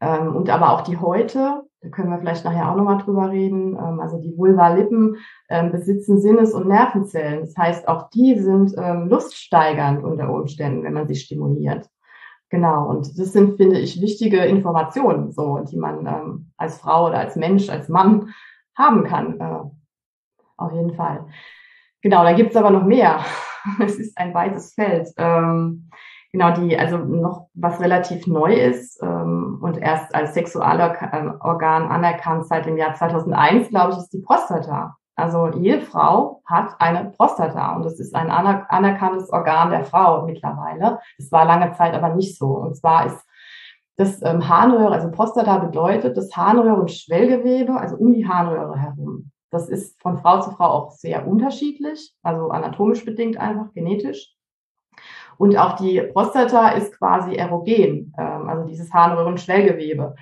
ähm, und aber auch die Häute, da können wir vielleicht nachher auch nochmal drüber reden. Ähm, also die Vulvalippen ähm, besitzen Sinnes- und Nervenzellen. Das heißt, auch die sind ähm, luststeigernd unter Umständen, wenn man sie stimuliert. Genau, und das sind, finde ich, wichtige Informationen, so, die man als Frau oder als Mensch, als Mann haben kann. Äh, auf jeden Fall. Genau, da gibt's aber noch mehr. es ist ein weites Feld. Genau, die, also noch was relativ neu ist ähm, und erst als Sexualorgan anerkannt seit dem Jahr 2001, glaube ich, ist die Prostata. Also jede Frau hat eine Prostata und es ist ein anerkanntes Organ der Frau mittlerweile. Das war lange Zeit aber nicht so. Und zwar ist das ähm, Harnröhre, also Prostata bedeutet das Harnröhre und Schwellgewebe, also um die Harnröhre herum. Das ist von Frau zu Frau auch sehr unterschiedlich, also anatomisch bedingt einfach, genetisch. Und auch die Prostata ist quasi erogen, ähm, also dieses Harnröhrenschwellgewebe.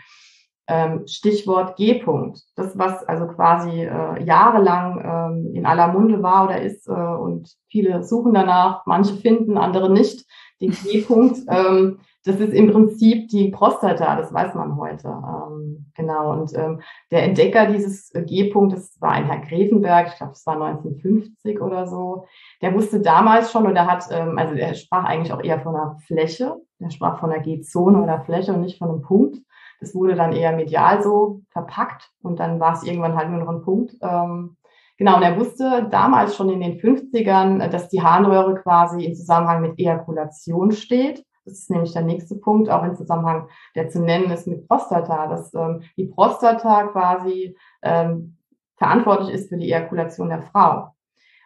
Ähm, Stichwort G-Punkt. Das, was also quasi äh, jahrelang ähm, in aller Munde war oder ist äh, und viele suchen danach, manche finden, andere nicht, den G-Punkt. Ähm, das ist im Prinzip die Prostata, das weiß man heute. Ähm, genau. Und ähm, der Entdecker dieses G-Punkt, das war ein Herr Grevenberg, ich glaube, das war 1950 oder so. Der wusste damals schon oder hat, ähm, also er sprach eigentlich auch eher von einer Fläche. Er sprach von einer G-Zone oder Fläche und nicht von einem Punkt. Das wurde dann eher medial so verpackt und dann war es irgendwann halt nur noch ein Punkt. Ähm, genau, und er wusste damals schon in den 50ern, dass die Harnröhre quasi im Zusammenhang mit Ejakulation steht. Das ist nämlich der nächste Punkt, auch im Zusammenhang, der zu nennen ist mit Prostata, dass ähm, die Prostata quasi ähm, verantwortlich ist für die Ejakulation der Frau.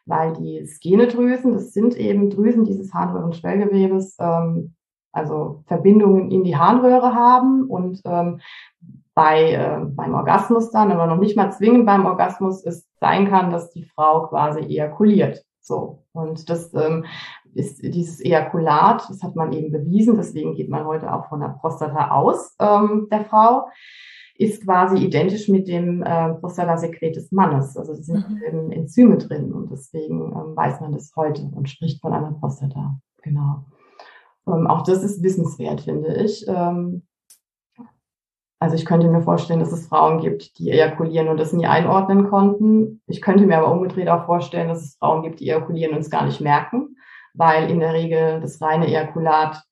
Weil die Skenedrüsen, das sind eben Drüsen dieses Harnröhrenschwellgewebes, ähm, also Verbindungen in die Harnröhre haben und ähm, bei, äh, beim Orgasmus dann, aber noch nicht mal zwingend beim Orgasmus, es sein kann, dass die Frau quasi ejakuliert. So. Und das ähm, ist dieses Ejakulat, das hat man eben bewiesen, deswegen geht man heute auch von der Prostata aus, ähm, der Frau, ist quasi identisch mit dem äh, Prostatasekret des Mannes. Also es sind mhm. Enzyme drin und deswegen ähm, weiß man das heute und spricht von einer Prostata. Genau. Ähm, auch das ist wissenswert, finde ich. Ähm, also ich könnte mir vorstellen, dass es Frauen gibt, die ejakulieren und das nie einordnen konnten. Ich könnte mir aber umgedreht auch vorstellen, dass es Frauen gibt, die ejakulieren und es gar nicht merken, weil in der Regel das reine Ejakulat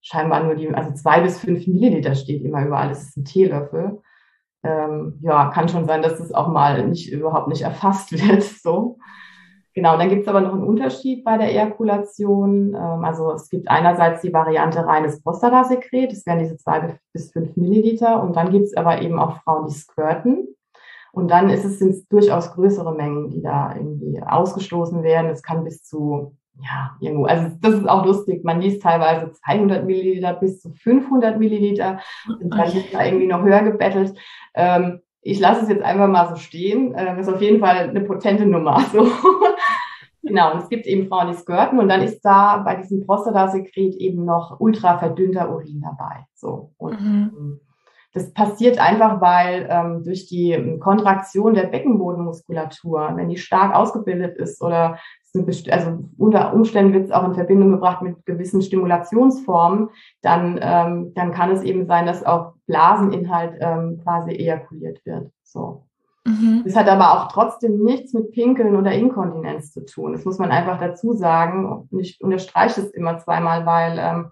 scheinbar nur die, also zwei bis fünf Milliliter steht immer überall. Das ist ein Teelöffel. Ähm, ja, kann schon sein, dass es auch mal nicht überhaupt nicht erfasst wird. So. Genau, dann gibt es aber noch einen Unterschied bei der Ejakulation. Ähm, also es gibt einerseits die Variante reines Prostatasekret, das wären diese zwei bis fünf Milliliter. Und dann gibt es aber eben auch Frauen, die squirten. Und dann ist es, sind es durchaus größere Mengen, die da irgendwie ausgestoßen werden. Es kann bis zu, ja, irgendwo, also das ist auch lustig. Man liest teilweise 200 Milliliter bis zu 500 Milliliter. Und dann wird da irgendwie noch höher gebettelt. Ähm, ich lasse es jetzt einfach mal so stehen. Das ähm, ist auf jeden Fall eine potente Nummer. So. genau, und es gibt eben Frauen, die skirten und dann ist da bei diesem Prostatasekret eben noch ultra verdünnter Urin dabei. So. Und mhm. Ähm, das passiert einfach, weil ähm, durch die ähm, Kontraktion der Beckenbodenmuskulatur, wenn die stark ausgebildet ist oder also unter Umständen wird es auch in Verbindung gebracht mit gewissen Stimulationsformen, dann, ähm, dann kann es eben sein, dass auch Blaseninhalt ähm, quasi ejakuliert wird. So. Mhm. Das hat aber auch trotzdem nichts mit Pinkeln oder Inkontinenz zu tun. Das muss man einfach dazu sagen. Und ich unterstreiche es immer zweimal, weil ähm,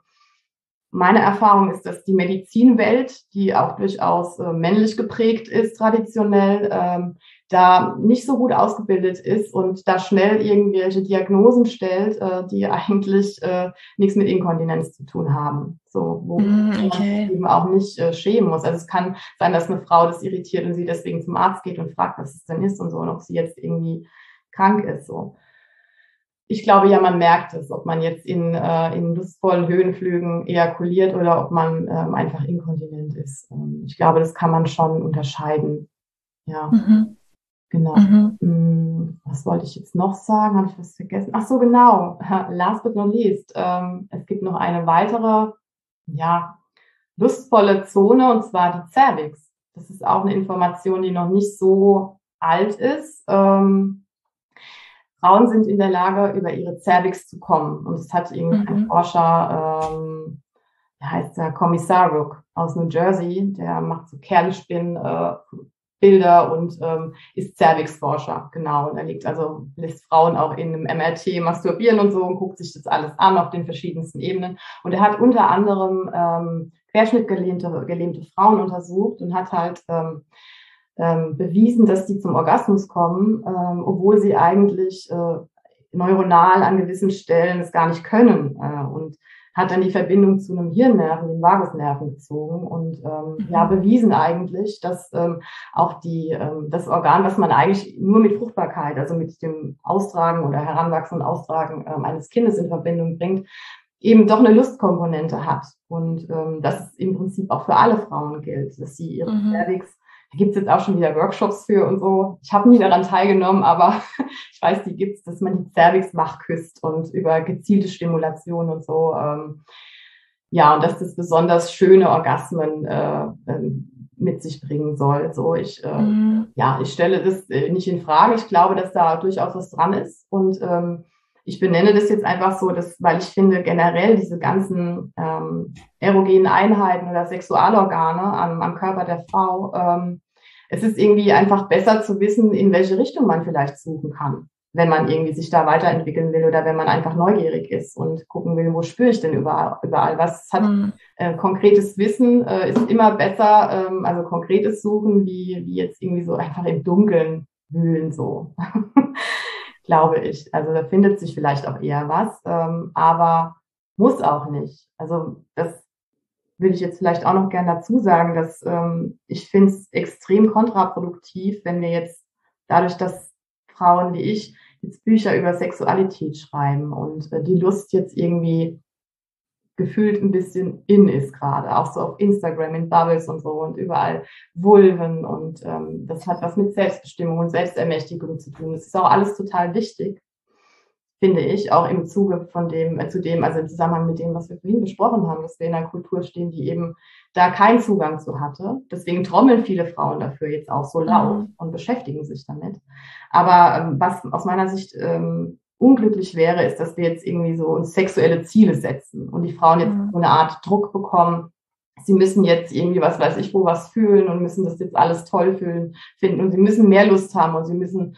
meine Erfahrung ist, dass die Medizinwelt, die auch durchaus äh, männlich geprägt ist, traditionell, ähm, da nicht so gut ausgebildet ist und da schnell irgendwelche Diagnosen stellt, äh, die eigentlich äh, nichts mit Inkontinenz zu tun haben. So, wo mm, okay. man eben auch nicht äh, schämen muss. Also es kann sein, dass eine Frau das irritiert und sie deswegen zum Arzt geht und fragt, was es denn ist und so, und ob sie jetzt irgendwie krank ist. So ich glaube ja, man merkt es, ob man jetzt in, äh, in lustvollen Höhenflügen ejakuliert oder ob man ähm, einfach inkontinent ist. Ähm, ich glaube, das kann man schon unterscheiden. Ja, mhm. Genau. Mhm. Hm, was wollte ich jetzt noch sagen? Habe ich was vergessen? Ach so, genau. Last but not least. Ähm, es gibt noch eine weitere, ja, lustvolle Zone und zwar die Cervix. Das ist auch eine Information, die noch nicht so alt ist. Ähm, Frauen sind in der Lage, über ihre Cervix zu kommen. Und es hat irgendwie mhm. ein Forscher, ähm, der heißt der Kommissar Rook aus New Jersey, der macht so Kernspin äh, Bilder und ähm, ist Cervix-Forscher, genau. Und er legt also, lässt Frauen auch in einem MRT masturbieren und so und guckt sich das alles an auf den verschiedensten Ebenen. Und er hat unter anderem ähm, querschnittgelähmte gelähmte Frauen untersucht und hat halt ähm, ähm, bewiesen, dass die zum Orgasmus kommen, ähm, obwohl sie eigentlich äh, neuronal an gewissen Stellen es gar nicht können äh, und hat dann die Verbindung zu einem Hirnnerven, den Vagusnerven gezogen und ähm, mhm. ja bewiesen eigentlich, dass ähm, auch die ähm, das Organ, was man eigentlich nur mit Fruchtbarkeit, also mit dem Austragen oder Heranwachsen und Austragen ähm, eines Kindes in Verbindung bringt, eben doch eine Lustkomponente hat und ähm, das im Prinzip auch für alle Frauen gilt, dass sie ihre mhm. Cervix Da gibt's jetzt auch schon wieder Workshops für und so. Ich habe nie daran teilgenommen, aber ich weiß, die gibt's, dass man die Cervix wach küsst und über gezielte Stimulation und so. Ähm, ja, und dass das besonders schöne Orgasmen äh, ähm, mit sich bringen soll. So, ich, äh, mhm. ja, ich stelle das äh, nicht in Frage. Ich glaube, dass da durchaus was dran ist. Und ähm, ich benenne das jetzt einfach so, dass, weil ich finde, generell diese ganzen ähm, erogenen Einheiten oder Sexualorgane am, am Körper der Frau, ähm, es ist irgendwie einfach besser zu wissen, in welche Richtung man vielleicht suchen kann wenn man irgendwie sich da weiterentwickeln will oder wenn man einfach neugierig ist und gucken will, wo spüre ich denn überall, überall was hat. Mhm. Äh, konkretes Wissen äh, ist immer besser, ähm, also konkretes Suchen, wie, wie jetzt irgendwie so einfach im Dunkeln wühlen, so. Glaube ich. Also da findet sich vielleicht auch eher was, ähm, aber muss auch nicht. Also das will ich jetzt vielleicht auch noch gern dazu sagen, dass ähm, ich finde es extrem kontraproduktiv, wenn wir jetzt dadurch, dass Frauen wie ich jetzt Bücher über Sexualität schreiben und äh, die Lust jetzt irgendwie gefühlt ein bisschen in ist gerade, auch so auf Instagram, in Bubbles und so und überall Vulven und ähm, das hat was mit Selbstbestimmung und Selbstermächtigung zu tun. Das ist auch alles total wichtig finde ich, auch im Zuge von dem, äh, zu dem, also im Zusammenhang mit dem, was wir vorhin besprochen haben, dass wir in einer Kultur stehen, die eben da keinen Zugang zu hatte. Deswegen trommeln viele Frauen dafür jetzt auch so laut mhm. und beschäftigen sich damit. Aber ähm, was aus meiner Sicht ähm, unglücklich wäre, ist, dass wir jetzt irgendwie so uns sexuelle Ziele setzen und die Frauen jetzt mhm. so eine Art Druck bekommen, sie müssen jetzt irgendwie, was weiß ich, wo was fühlen und müssen das jetzt alles toll fühlen, finden und sie müssen mehr Lust haben und sie müssen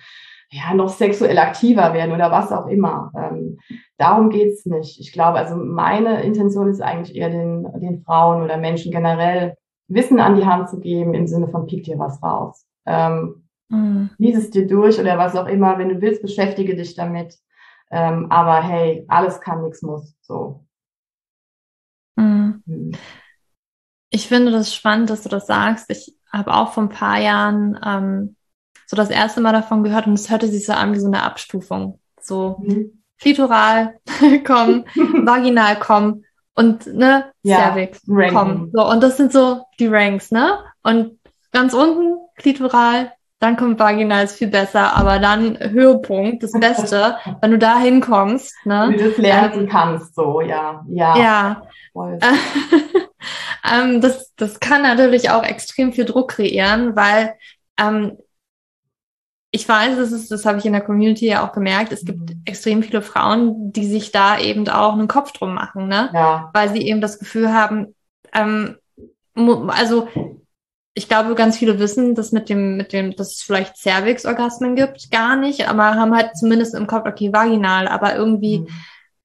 ja, noch sexuell aktiver werden oder was auch immer. Ähm, darum geht's nicht. Ich glaube, also meine Intention ist eigentlich eher den, den Frauen oder Menschen generell Wissen an die Hand zu geben im Sinne von pick dir was raus. Ähm, mhm. Lies es dir durch oder was auch immer. Wenn du willst, beschäftige dich damit. Ähm, aber hey, alles kann, nichts muss. So. Mhm. Mhm. Ich finde das spannend, dass du das sagst. Ich habe auch vor ein paar Jahren ähm, so das erste Mal davon gehört und es hörte sich so an wie so eine Abstufung. So mhm. klitoral kommen, vaginal kommen und ne, ja, Cervix kommen. So, und das sind so die Ranks, ne? Und ganz unten klitoral, dann kommt vaginal, ist viel besser, aber dann Höhepunkt, das Beste, wenn du da hinkommst, ne? Wie du es lernen ähm, kannst, so, ja, ja. Ja. ähm, das, das kann natürlich auch extrem viel Druck kreieren, weil ähm, ich weiß, das, ist, das habe ich in der Community ja auch gemerkt, es gibt mhm. extrem viele Frauen, die sich da eben auch einen Kopf drum machen, ne? Ja. Weil sie eben das Gefühl haben, ähm, also ich glaube, ganz viele wissen, dass mit dem, mit dem, dass es vielleicht Cervix-Orgasmen gibt, gar nicht, aber haben halt zumindest im Kopf, okay, vaginal, aber irgendwie, mhm.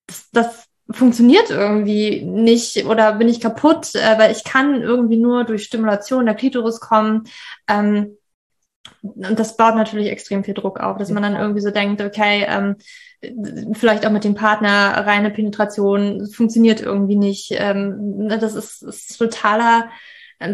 das, das funktioniert irgendwie nicht oder bin ich kaputt, äh, weil ich kann irgendwie nur durch Stimulation der Klitoris kommen. Ähm, und das baut natürlich extrem viel Druck auf, dass man dann irgendwie so denkt, okay, ähm, vielleicht auch mit dem Partner reine Penetration funktioniert irgendwie nicht. Ähm, das ist, ist totaler,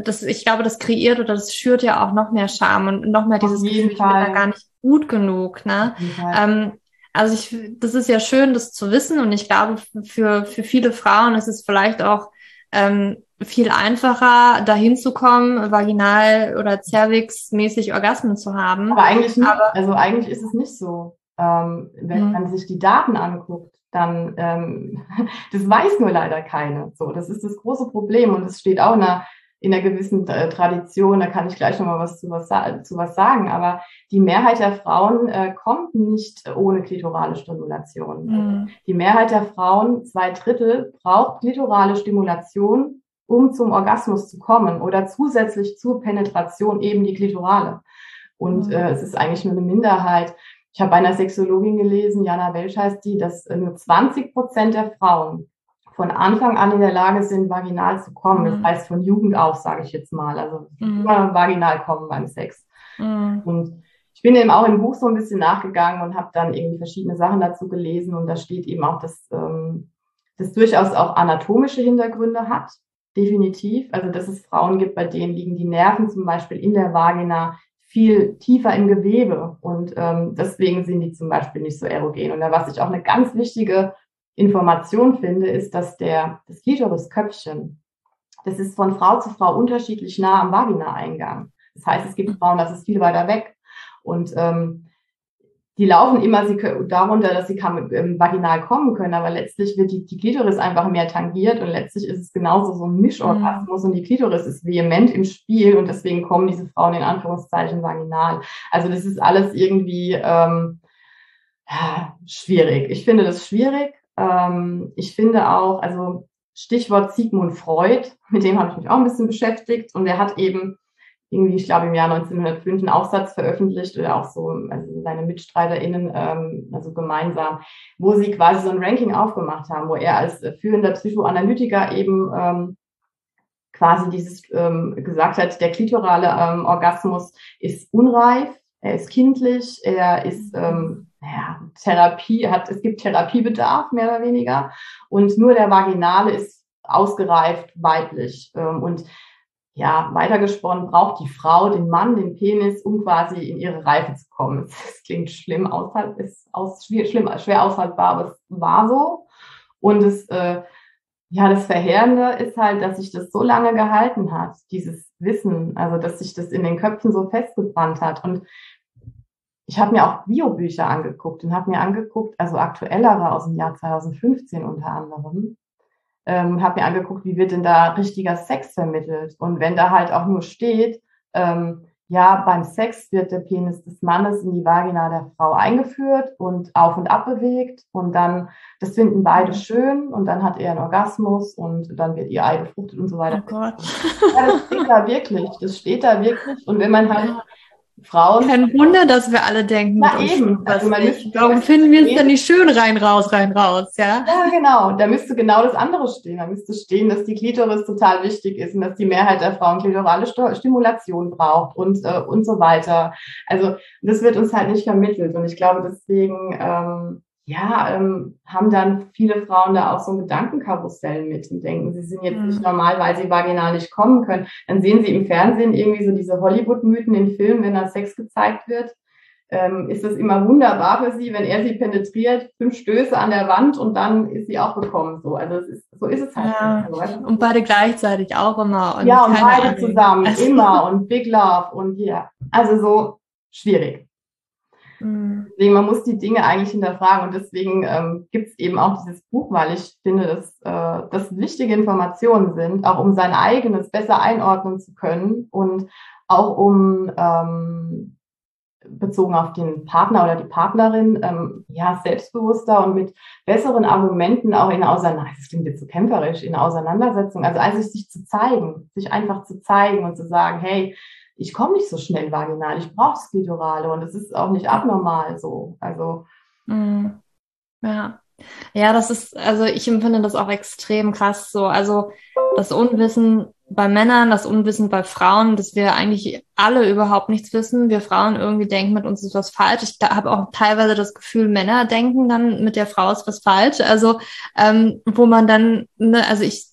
das, ich glaube, das kreiert oder das schürt ja auch noch mehr Scham und noch mehr dieses Gefühl, ich bin da gar nicht gut genug. Ne? Ähm, also ich, das ist ja schön, das zu wissen und ich glaube, für, für viele Frauen ist es vielleicht auch ähm, viel einfacher, dahin zu kommen, vaginal oder cervix-mäßig Orgasmen zu haben. Aber eigentlich nicht. Aber, also eigentlich ist es nicht so. Ähm, wenn mhm. man sich die Daten anguckt, dann ähm, das weiß nur leider keine. So, das ist das große Problem und es steht auch in einer in einer gewissen äh, Tradition, da kann ich gleich nochmal was zu, was zu was sagen, aber die Mehrheit der Frauen äh, kommt nicht ohne klitorale Stimulation. Mhm. Die Mehrheit der Frauen, zwei Drittel, braucht klitorale Stimulation, um zum Orgasmus zu kommen oder zusätzlich zur Penetration eben die Klitorale. Und mhm. äh, es ist eigentlich nur eine Minderheit. Ich habe bei einer Sexologin gelesen, Jana Welsch heißt die, dass nur 20 Prozent der Frauen von Anfang an in der Lage sind, vaginal zu kommen. Mhm. Das heißt von Jugend auf, sage ich jetzt mal. Also mhm. immer vaginal kommen beim Sex. Mhm. Und ich bin eben auch im Buch so ein bisschen nachgegangen und habe dann irgendwie verschiedene Sachen dazu gelesen. Und da steht eben auch, dass ähm, das durchaus auch anatomische Hintergründe hat. Definitiv. Also dass es Frauen gibt, bei denen liegen die Nerven zum Beispiel in der Vagina viel tiefer im Gewebe und ähm, deswegen sind die zum Beispiel nicht so erogen. Und da was ich auch eine ganz wichtige Information finde, ist, dass der, das Klitorisköpfchen, das ist von Frau zu Frau unterschiedlich nah am Vagina-Eingang. Das heißt, es gibt Frauen, das ist viel weiter weg. Und ähm, die laufen immer sie darunter, dass sie kann, ähm, vaginal kommen können, aber letztlich wird die, die Klitoris einfach mehr tangiert und letztlich ist es genauso so ein Mischorgasmus mhm. und die Klitoris ist vehement im Spiel und deswegen kommen diese Frauen in Anführungszeichen vaginal. Also das ist alles irgendwie ähm, ja, schwierig. Ich finde das schwierig. Ähm, ich finde auch, also Stichwort Sigmund Freud, mit dem habe ich mich auch ein bisschen beschäftigt. Und der hat eben irgendwie, ich glaube, im Jahr 1905 einen Aufsatz veröffentlicht oder auch so, also seine MitstreiterInnen, ähm, also gemeinsam, wo sie quasi so ein Ranking aufgemacht haben, wo er als führender Psychoanalytiker eben ähm, quasi dieses ähm, gesagt hat, der klitorale ähm, Orgasmus ist unreif, er ist kindlich, er ist ähm, ja, Therapie, hat, es gibt Therapiebedarf, mehr oder weniger, und nur der Vaginale ist ausgereift weiblich. Ähm, und ja, weitergesponnen, braucht die Frau den Mann, den Penis, um quasi in ihre Reife zu kommen. Es klingt schlimm, aushalt, ist aus, schwer, schlimm, schwer aushaltbar, aber es war so. Und es, äh, ja, das Verheerende ist halt, dass sich das so lange gehalten hat, dieses Wissen, also dass sich das in den Köpfen so festgebrannt hat. Und ich habe mir auch Biobücher angeguckt und habe mir angeguckt, also aktuellere aus dem Jahr 2015 unter anderem, ähm, habe mir angeguckt, wie wird denn da richtiger Sex vermittelt. Und wenn da halt auch nur steht, ähm, ja, beim Sex wird der Penis des Mannes in die Vagina der Frau eingeführt und auf und ab bewegt und dann, das finden beide schön und dann hat er einen Orgasmus und dann wird ihr Ei befruchtet und so weiter. Oh Gott. Ja, das steht da wirklich, das steht da wirklich und wenn man halt Frauen. Kein Wunder, dass wir alle denken, Na eben. Also man nicht. Warum finden wir es dann nicht schön rein, raus, rein, raus, ja? Ja, genau. Da müsste genau das andere stehen. Da müsste stehen, dass die Klitoris total wichtig ist und dass die Mehrheit der Frauen klitorale Stimulation braucht und, äh, und so weiter. Also, das wird uns halt nicht vermittelt. Und ich glaube, deswegen, ähm, ja, ähm, haben dann viele Frauen da auch so ein Gedankenkarussell mit und denken, sie sind jetzt mhm. nicht normal, weil sie vaginal nicht kommen können. Dann sehen sie im Fernsehen irgendwie so diese Hollywood-Mythen in Filmen, wenn da Sex gezeigt wird. Ähm, ist das immer wunderbar für sie, wenn er sie penetriert, fünf Stöße an der Wand und dann ist sie auch gekommen. So, also es ist, so ist es halt. Ja. Und beide gleichzeitig auch immer. Und ja, und beide Ahnung. zusammen, immer und Big Love und ja, yeah. also so schwierig. Mhm. Deswegen, man muss die Dinge eigentlich hinterfragen und deswegen ähm, gibt es eben auch dieses Buch, weil ich finde, dass äh, das wichtige Informationen sind, auch um sein eigenes besser einordnen zu können und auch um ähm, bezogen auf den Partner oder die Partnerin, ähm, ja, selbstbewusster und mit besseren Argumenten auch in Auseinandersetzung, das klingt jetzt so kämpferisch, in Auseinandersetzung, also also sich zu zeigen, sich einfach zu zeigen und zu sagen, hey, ich komme nicht so schnell vaginal, ich brauche das und es ist auch nicht abnormal so. Also. Mhm. Ja. Ja, das ist, also ich empfinde das auch extrem krass so. Also das Unwissen bei Männern, das Unwissen bei Frauen, dass wir eigentlich alle überhaupt nichts wissen. Wir Frauen irgendwie denken, mit uns ist was falsch. Ich habe auch teilweise das Gefühl, Männer denken dann, mit der Frau ist was falsch. Also ähm, wo man dann, ne, also ich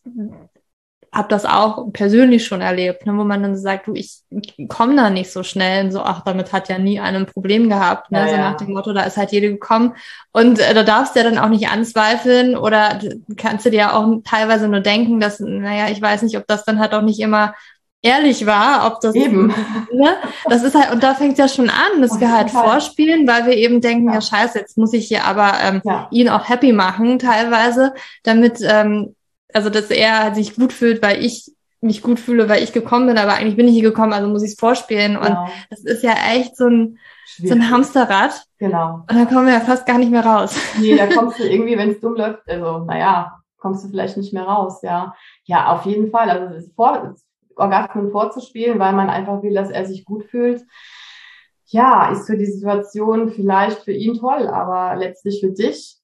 habe das auch persönlich schon erlebt, ne, wo man dann sagt, du, ich komme da nicht so schnell und so, ach, damit hat ja nie einer ein Problem gehabt, ne, ja, so nach dem Motto, da ist halt jede gekommen. Und äh, da darfst du ja dann auch nicht anzweifeln oder kannst du dir ja auch teilweise nur denken, dass, naja, ich weiß nicht, ob das dann halt auch nicht immer ehrlich war, ob das eben, ne, das ist halt, und da fängt ja schon an, dass wir halt vorspielen, weil wir eben denken, ja, ja. scheiße, jetzt muss ich hier aber ähm, ja. ihn auch happy machen, teilweise, damit ähm, also dass er sich gut fühlt, weil ich mich gut fühle, weil ich gekommen bin, aber eigentlich bin ich hier gekommen, also muss ich es vorspielen. Genau. Und das ist ja echt so ein, so ein Hamsterrad. Genau. Und da kommen wir ja fast gar nicht mehr raus. Nee, da kommst du irgendwie, wenn es dumm läuft, also naja, kommst du vielleicht nicht mehr raus, ja. Ja, auf jeden Fall. Also das vor, Orgasmen vorzuspielen, weil man einfach will, dass er sich gut fühlt. Ja, ist für die Situation vielleicht für ihn toll, aber letztlich für dich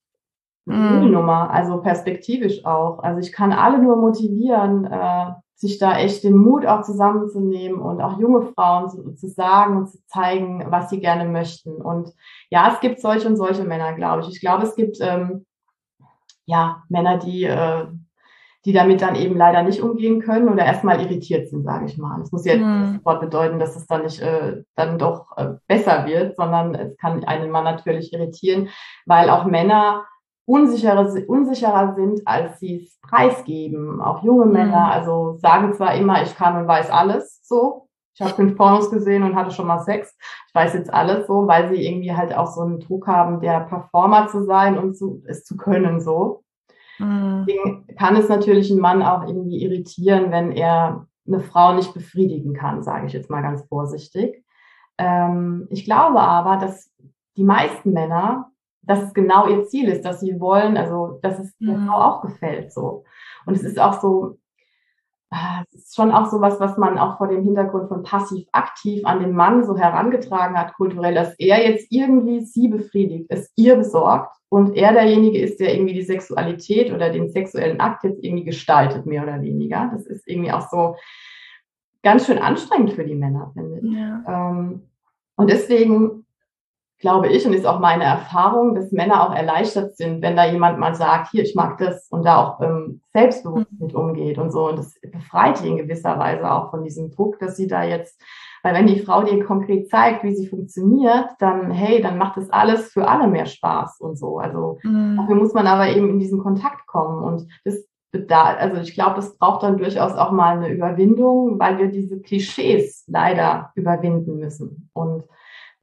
mhm. Nummer, also perspektivisch auch. Also ich kann alle nur motivieren, äh, sich da echt den Mut auch zusammenzunehmen und auch junge Frauen zu, zu, sagen und zu zeigen, was sie gerne möchten. Und ja, es gibt solche und solche Männer, glaube ich. Ich glaube, es gibt ähm, ja Männer, die äh, die damit dann eben leider nicht umgehen können oder erstmal irritiert sind, sage ich mal. Das muss jetzt mhm. sofort bedeuten, dass es dann nicht äh, dann doch äh, besser wird, sondern es kann einen Mann natürlich irritieren, weil auch Männer unsicherer, unsicherer sind, als sie es preisgeben. Auch junge mhm. Männer, also sagen zwar immer, ich kann und weiß alles, so, ich habe fünf Pornos gesehen und hatte schon mal Sex. Ich weiß jetzt alles so, weil sie irgendwie halt auch so einen Druck haben, der Performer zu sein und zu, es zu können so. Mhm. Deswegen kann es natürlich einen Mann auch irgendwie irritieren, wenn er eine Frau nicht befriedigen kann, sage ich jetzt mal ganz vorsichtig. Ähm, ich glaube aber, dass die meisten Männer, dass es genau ihr Ziel ist, dass sie wollen, also dass es mhm. der Frau auch gefällt so. Und es ist auch so, Ah, es ist schon auch so was, was man auch vor dem Hintergrund von passiv-aktiv an den Mann so herangetragen hat, kulturell, dass er jetzt irgendwie sie befriedigt, es ihr besorgt und er derjenige ist, der irgendwie die Sexualität oder den sexuellen Akt jetzt irgendwie gestaltet, mehr oder weniger. Das ist irgendwie auch so ganz schön anstrengend für die Männer, finde ich. Ja. Ähm, und deswegen glaube ich, und ist auch meine Erfahrung, dass Männer auch erleichtert sind, wenn da jemand mal sagt, hier, ich mag das und da auch ähm, selbstbewusst mit umgeht und so. Und das befreit die in gewisser Weise auch von diesem Druck, dass sie da jetzt, weil wenn die Frau dir konkret zeigt, wie sie funktioniert, dann, hey, dann macht das alles für alle mehr Spaß und so. Also mhm. dafür muss man aber eben in diesen Kontakt kommen. Und das da, also ich glaube, das braucht dann durchaus auch mal eine Überwindung, weil wir diese Klischees leider überwinden müssen. Und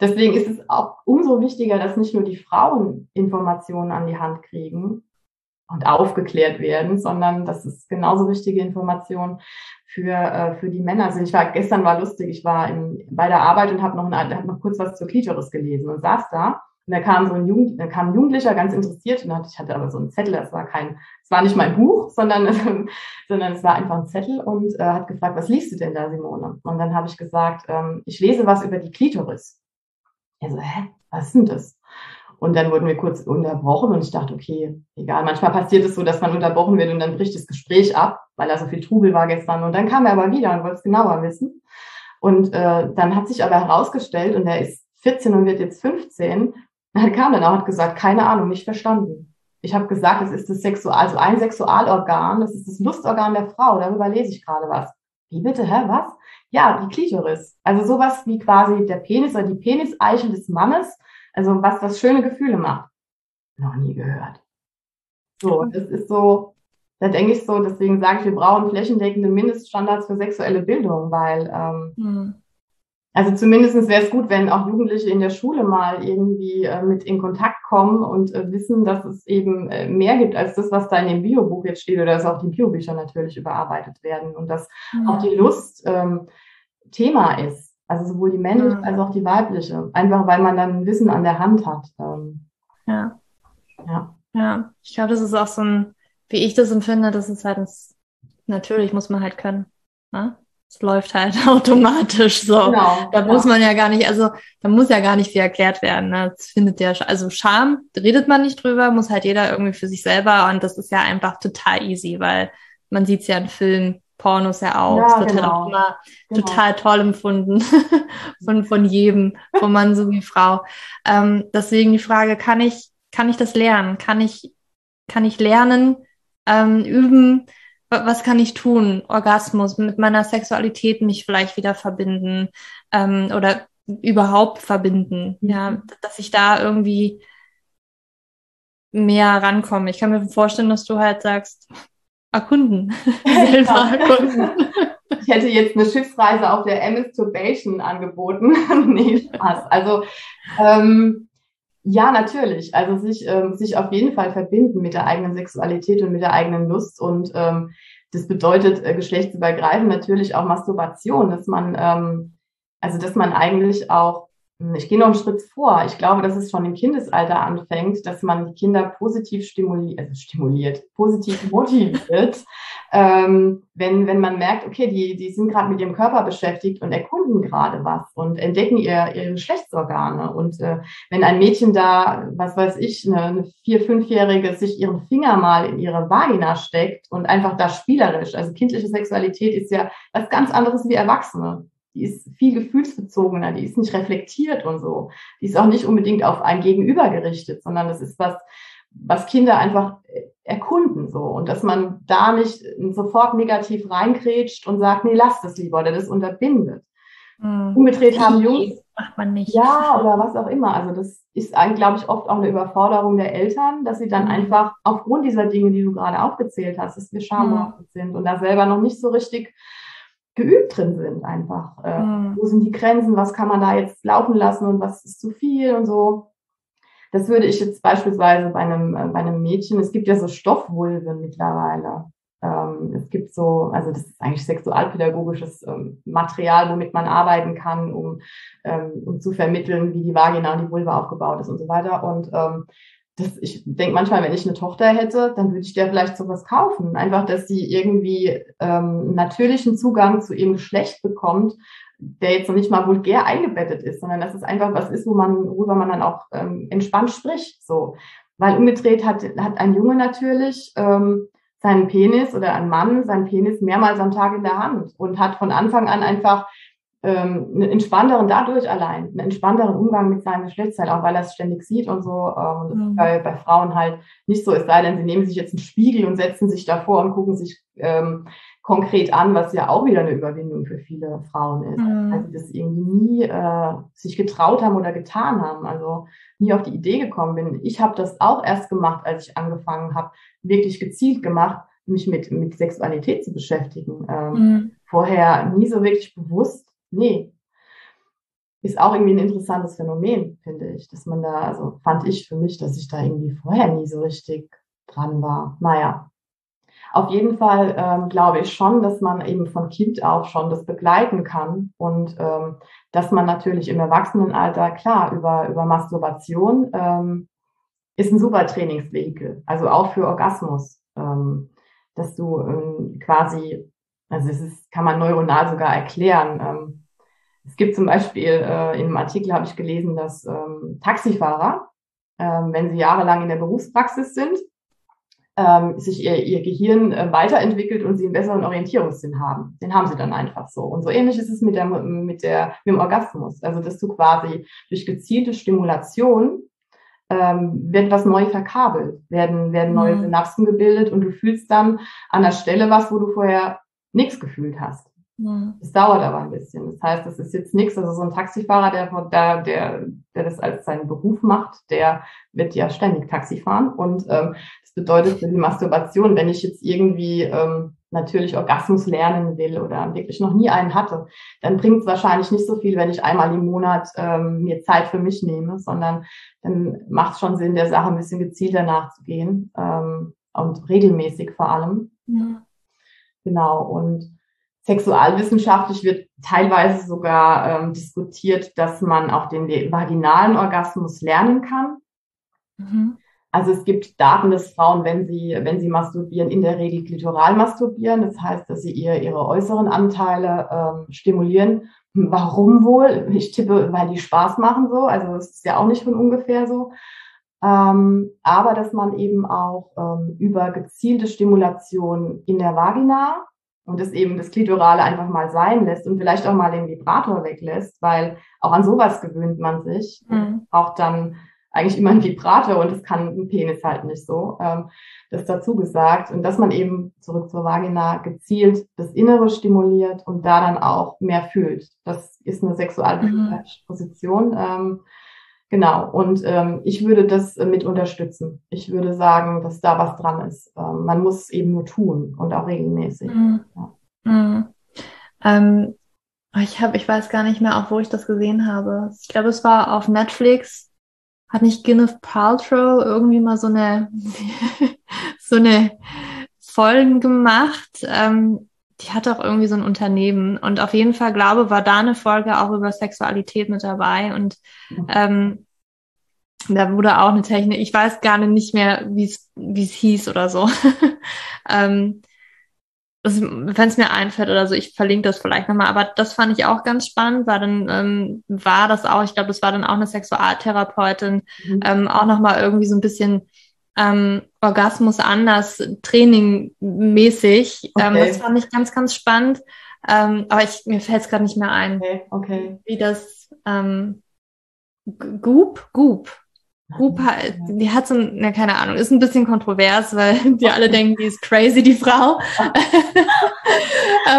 Deswegen ist es auch umso wichtiger, dass nicht nur die Frauen Informationen an die Hand kriegen und aufgeklärt werden, sondern dass es genauso wichtige Informationen für, äh, für die Männer sind. Ich war gestern war lustig, ich war in, bei der Arbeit und habe noch, hab noch kurz was zur Klitoris gelesen und saß da und da kam so ein, Jugend, da kam ein Jugendlicher ganz interessiert und ich hatte aber so einen Zettel, das war kein, es war nicht mein Buch, sondern, sondern es war einfach ein Zettel und äh, hat gefragt, was liest du denn da, Simone? Und dann habe ich gesagt, ähm, ich lese was über die Klitoris. Er so, hä, was ist denn das? Und dann wurden wir kurz unterbrochen und ich dachte, okay, egal. Manchmal passiert es so, dass man unterbrochen wird und dann bricht das Gespräch ab, weil da so viel Trubel war gestern. Und dann kam er aber wieder und wollte es genauer wissen. Und äh, dann hat sich aber herausgestellt, und er ist 14 und wird jetzt 15, er kam dann auch und hat gesagt, keine Ahnung, nicht verstanden. Ich habe gesagt, es ist das Sexual, also ein Sexualorgan, das ist das Lustorgan der Frau, darüber lese ich gerade was. Wie bitte, hä, was? Ja, die Klitoris. Also sowas wie quasi der Penis oder die Peniseichel des Mannes. Also was das schöne Gefühle macht. Noch nie gehört. So, das ist so, da denke ich so, deswegen sage ich, wir brauchen flächendeckende Mindeststandards für sexuelle Bildung, weil ähm, mhm. Also zumindest wäre es gut, wenn auch Jugendliche in der Schule mal irgendwie äh, mit in Kontakt kommen und äh, wissen, dass es eben äh, mehr gibt als das, was da in dem Biobuch jetzt steht oder dass auch die Biobücher natürlich überarbeitet werden und dass mhm. auch die Lust ähm, Thema ist. Also sowohl die männliche mhm. als auch die weibliche. Einfach weil man dann Wissen an der Hand hat. Ähm, ja. Ja. Ja. Ich glaube, das ist auch so ein, wie ich das empfinde, das ist halt, das, natürlich muss man halt können. Ne? Es läuft halt automatisch so. Genau, da muss man ja gar nicht, also da muss ja gar nicht viel erklärt werden. Ne? Das findet ja, also Scham redet man nicht drüber, muss halt jeder irgendwie für sich selber und das ist ja einfach total easy, weil man sieht es ja in Filmen, Pornos ja auch. Ja, das wird genau. halt auch immer genau. total toll empfunden von, von jedem, von Mann sowie Frau. Ähm, deswegen die Frage, kann ich, kann ich das lernen? Kann ich, kann ich lernen, ähm, üben, was kann ich tun? Orgasmus, mit meiner Sexualität mich vielleicht wieder verbinden ähm, oder überhaupt verbinden. Mhm. Ja, dass ich da irgendwie mehr rankomme. Ich kann mir vorstellen, dass du halt sagst, erkunden. Selber erkunden. Ich hätte jetzt eine Schiffsreise auf der MS Turbation angeboten. nee, Spaß. Also ähm, ja, natürlich. Also sich, ähm, sich auf jeden Fall verbinden mit der eigenen Sexualität und mit der eigenen Lust. Und ähm, das bedeutet äh, geschlechtsübergreifend natürlich auch Masturbation, dass man, ähm, also dass man eigentlich auch ich gehe noch einen Schritt vor. Ich glaube, dass es schon im Kindesalter anfängt, dass man die Kinder positiv stimuliert, also stimuliert, positiv motiviert, ähm, wenn, wenn man merkt, okay, die, die sind gerade mit ihrem Körper beschäftigt und erkunden gerade was und entdecken ihr, ihre Geschlechtsorgane. Und äh, wenn ein Mädchen da, was weiß ich, eine, eine vier-, fünfjährige sich ihren Finger mal in ihre Vagina steckt und einfach da spielerisch, also kindliche Sexualität ist ja was ganz anderes wie Erwachsene die ist viel gefühlsbezogener, die ist nicht reflektiert und so. Die ist auch nicht unbedingt auf ein Gegenüber gerichtet, sondern das ist was, was Kinder einfach erkunden so. Und dass man da nicht sofort negativ reingrätscht und sagt, nee, lass das lieber oder das unterbindet. Mhm. Umgedreht haben Jungs. Macht man nicht. Ja, oder was auch immer. Also das ist eigentlich, glaube ich, oft auch eine Überforderung der Eltern, dass sie dann mhm. einfach aufgrund dieser Dinge, die du gerade aufgezählt hast, dass wir schamhaft mhm. sind und da selber noch nicht so richtig geübt drin sind einfach. Äh, mhm. Wo sind die Grenzen? Was kann man da jetzt laufen lassen und was ist zu viel und so. Das würde ich jetzt beispielsweise bei einem, äh, bei einem Mädchen, es gibt ja so Stoffwulven mittlerweile. Ähm, es gibt so, also das ist eigentlich sexualpädagogisches ähm, Material, womit man arbeiten kann, um, ähm, um zu vermitteln, wie die Vagina und die Vulva aufgebaut ist und so weiter. Und ähm, das, ich denke manchmal, wenn ich eine Tochter hätte, dann würde ich der vielleicht sowas kaufen. Einfach, dass sie irgendwie ähm, natürlichen Zugang zu ihrem Geschlecht bekommt, der jetzt noch nicht mal vulgär eingebettet ist, sondern dass es einfach was ist, wo man, worüber man dann auch ähm, entspannt spricht. So. Weil umgedreht hat, hat ein Junge natürlich ähm, seinen Penis oder ein Mann seinen Penis mehrmals am Tag in der Hand und hat von Anfang an einfach ähm, einen entspannteren dadurch allein, einen entspannteren Umgang mit seinem Geschlechtsteil, auch weil er es ständig sieht und so. Ähm, mhm. bei, bei Frauen halt nicht so, es sei denn, sie nehmen sich jetzt einen Spiegel und setzen sich davor und gucken sich ähm, konkret an, was ja auch wieder eine Überwindung für viele Frauen ist. Mhm. Also das irgendwie nie äh, sich getraut haben oder getan haben, also nie auf die Idee gekommen bin. Ich habe das auch erst gemacht, als ich angefangen habe, wirklich gezielt gemacht, mich mit, mit Sexualität zu beschäftigen. Ähm, mhm. Vorher nie so wirklich bewusst nee. Ist auch irgendwie ein interessantes Phänomen, finde ich, dass man da, also fand ich für mich, dass ich da irgendwie vorher nie so richtig dran war. Naja. Auf jeden Fall ähm, glaube ich schon, dass man eben von Kind auf schon das begleiten kann und ähm, dass man natürlich im Erwachsenenalter, klar, über, über Masturbation ähm, ist ein super Trainingsvehikel, also auch für Orgasmus, ähm, dass du ähm, quasi, also es ist, kann man neuronal sogar erklären, ähm, es gibt zum Beispiel, äh, in einem Artikel habe ich gelesen, dass ähm, Taxifahrer, ähm, wenn sie jahrelang in der Berufspraxis sind, ähm, sich ihr, ihr Gehirn äh, weiterentwickelt und sie einen besseren Orientierungssinn haben. Den haben sie dann einfach so. Und so ähnlich ist es mit, der, mit, der, mit dem Orgasmus. Also, dass du quasi durch gezielte Stimulation ähm, wird was neu verkabelt, werden, werden neue mhm. Synapsen gebildet und du fühlst dann an der Stelle was, wo du vorher nichts gefühlt hast. Es dauert aber ein bisschen. Das heißt, das ist jetzt nichts. Also so ein Taxifahrer, der, der, der, der das als seinen Beruf macht, der wird ja ständig Taxi fahren. Und ähm, das bedeutet für die Masturbation, wenn ich jetzt irgendwie ähm, natürlich Orgasmus lernen will oder wirklich noch nie einen hatte, dann bringt es wahrscheinlich nicht so viel, wenn ich einmal im Monat ähm, mir Zeit für mich nehme, sondern dann macht es schon Sinn, der Sache ein bisschen gezielter nachzugehen ähm, und regelmäßig vor allem. Ja. Genau. Und Sexualwissenschaftlich wird teilweise sogar ähm, diskutiert, dass man auch den vaginalen Orgasmus lernen kann. Mhm. Also es gibt Daten, dass Frauen, wenn sie, wenn sie masturbieren, in der Regel klitoral masturbieren. Das heißt, dass sie ihr, ihre äußeren Anteile ähm, stimulieren. Warum wohl? Ich tippe, weil die Spaß machen so. Also es ist ja auch nicht von ungefähr so. Ähm, aber dass man eben auch ähm, über gezielte Stimulation in der Vagina und es eben das Klitorale einfach mal sein lässt und vielleicht auch mal den Vibrator weglässt, weil auch an sowas gewöhnt man sich. Mhm. Braucht dann eigentlich immer einen Vibrator und das kann ein Penis halt nicht so. Ähm, das dazu gesagt. Und dass man eben zurück zur Vagina gezielt das Innere stimuliert und da dann auch mehr fühlt. Das ist eine sexualpsychologische mhm. Position. Ähm, Genau, und ähm, ich würde das äh, mit unterstützen. Ich würde sagen, dass da was dran ist. Ähm, man muss eben nur tun und auch regelmäßig. Mhm. Ja. Mhm. Ähm, ich habe, ich weiß gar nicht mehr, auch wo ich das gesehen habe. Ich glaube, es war auf Netflix. Hat nicht Gwyneth Paltrow irgendwie mal so eine so eine Folgen gemacht? Ähm, die hat auch irgendwie so ein Unternehmen. Und auf jeden Fall, glaube, war da eine Folge auch über Sexualität mit dabei. Und mhm. ähm, da wurde auch eine Technik, ich weiß gar nicht mehr, wie es wie es hieß oder so. ähm, wenn es mir einfällt oder so, ich verlinke das vielleicht nochmal, aber das fand ich auch ganz spannend, war dann, ähm, war das auch, ich glaube, das war dann auch eine Sexualtherapeutin, mhm. ähm, auch nochmal irgendwie so ein bisschen ähm, Orgasmus anders, trainingmäßig. Ähm, okay. Ähm, das fand ich ganz, ganz spannend. Ähm, aber ich, mir fällt es gerade nicht mehr ein, okay, okay. wie das ähm, Goop, Goop, Goop, die hat so, na, keine Ahnung, ist ein bisschen kontrovers, weil die alle denken, die ist crazy, die Frau.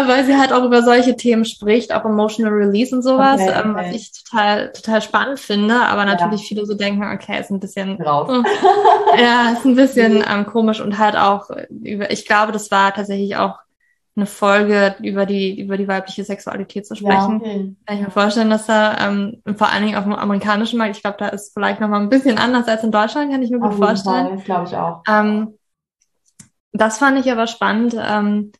weil sie halt auch über solche Themen spricht, auch Emotional Release und sowas, okay, okay. Ähm, was ich total, total spannend finde, aber natürlich ja. viele so denken, okay, ist ein bisschen, Raus. ja, ist ein bisschen ähm, komisch und halt auch, über, ich glaube, das war tatsächlich auch eine Folge über die, über die weibliche Sexualität zu sprechen. Ja, okay. Kann ich mir vorstellen, dass da ähm, vor allen Dingen auf dem amerikanischen Markt, ich glaube, da ist vielleicht nochmal ein bisschen anders als in Deutschland, kann ich mir gut vorstellen. Fall, das glaube ich auch. Ähm, das fand ich aber spannend, ähm,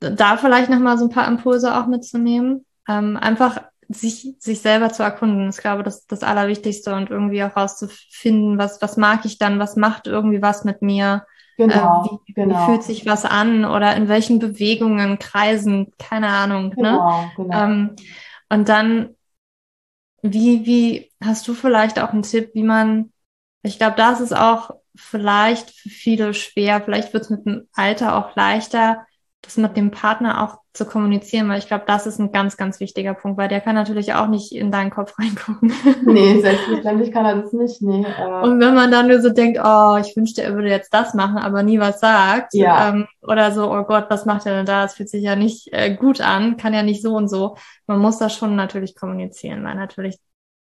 da vielleicht nochmal so ein paar Impulse auch mitzunehmen. Ähm, einfach sich, sich selber zu erkunden, ist, glaube ich, das, das Allerwichtigste und irgendwie auch rauszufinden, was, was mag ich dann, was macht irgendwie was mit mir, genau, äh, wie, genau. wie fühlt sich was an oder in welchen Bewegungen, Kreisen, keine Ahnung. Ne? Genau, ne? genau. Ähm, und dann, wie, wie hast du vielleicht auch einen Tipp, wie man, ich glaube, das ist auch vielleicht für viele schwer, vielleicht wird es mit dem Alter auch leichter, das mit dem Partner auch zu kommunizieren, weil ich glaube, das ist ein ganz, ganz wichtiger Punkt, weil der kann natürlich auch nicht in deinen Kopf reingucken. Nee, selbstverständlich kann er das nicht, nee. Äh. Und wenn man dann nur so denkt, oh, ich wünschte, er würde jetzt das machen, aber nie was sagt, ja. ähm, oder so, oh Gott, was macht er denn da? Das fühlt sich ja nicht äh, gut an, kann ja nicht so und so. Man muss das schon natürlich kommunizieren, weil natürlich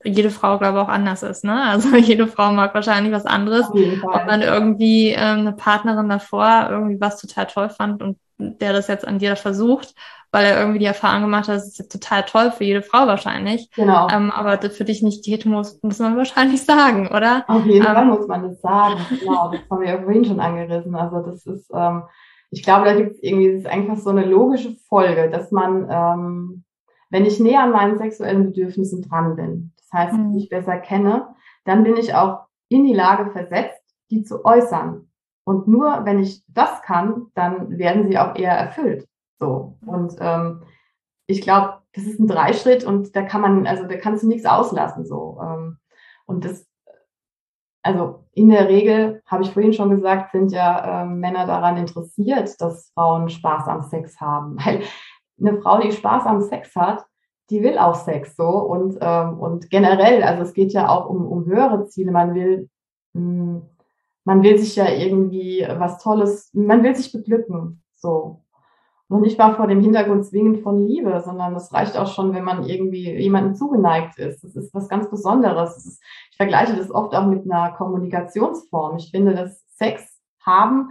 jede Frau, glaube ich, auch anders ist. Ne? Also jede Frau mag wahrscheinlich was anderes. Ob man irgendwie ähm, eine Partnerin davor irgendwie was total toll fand und der das jetzt an dir versucht, weil er irgendwie die Erfahrung gemacht hat, das ist jetzt total toll für jede Frau wahrscheinlich. Genau. Ähm, aber das für dich nicht geht, muss, muss man wahrscheinlich sagen, oder? Auf jeden ähm, Fall muss man das sagen. Genau, das haben wir ja vorhin schon angerissen. Also das ist, ähm, ich glaube, da gibt es irgendwie, das ist einfach so eine logische Folge, dass man, ähm, wenn ich näher an meinen sexuellen Bedürfnissen dran bin, das heißt, mhm. ich besser kenne, dann bin ich auch in die Lage versetzt, die zu äußern. Und nur wenn ich das kann, dann werden sie auch eher erfüllt. So. Und ähm, ich glaube, das ist ein Dreischritt und da kann man, also da kannst du nichts auslassen. So. Ähm, und das, also in der Regel, habe ich vorhin schon gesagt, sind ja ähm, Männer daran interessiert, dass Frauen Spaß am Sex haben. Weil eine Frau, die Spaß am Sex hat, die will auch Sex so und, ähm, und generell, also es geht ja auch um, um höhere Ziele. Man will mh, hm, man will sich ja irgendwie was Tolles, man will sich beglücken, so. Und nicht mal vor dem Hintergrund zwingend von Liebe, sondern das reicht auch schon, wenn man irgendwie jemandem zugeneigt ist. Das ist was ganz Besonderes. Ist, ich vergleiche das oft auch mit einer Kommunikationsform. Ich finde, dass Sex haben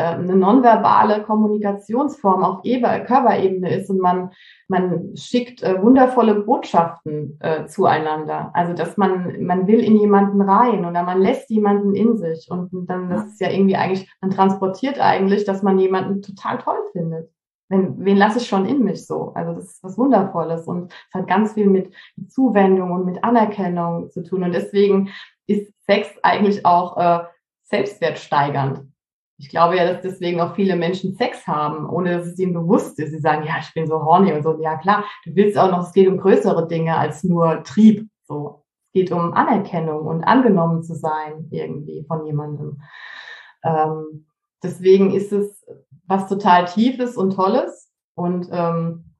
eine nonverbale Kommunikationsform auf Körperebene ist und man, man schickt äh, wundervolle Botschaften äh, zueinander. Also dass man, man will in jemanden rein oder man lässt jemanden in sich und dann, das ist ja irgendwie eigentlich, man transportiert eigentlich, dass man jemanden total toll findet. Wenn, wen lasse ich schon in mich so? Also das ist was Wundervolles und es hat ganz viel mit Zuwendung und mit Anerkennung zu tun. Und deswegen ist Sex eigentlich auch äh, selbstwertsteigernd. Ich glaube ja, dass deswegen auch viele Menschen Sex haben, ohne dass es ihnen bewusst ist. Sie sagen, ja, ich bin so horny und so. Ja, klar, du willst auch noch, es geht um größere Dinge als nur Trieb. So. Es geht um Anerkennung und angenommen zu sein irgendwie von jemandem. Ähm, deswegen ist es was total Tiefes und Tolles. Und ähm,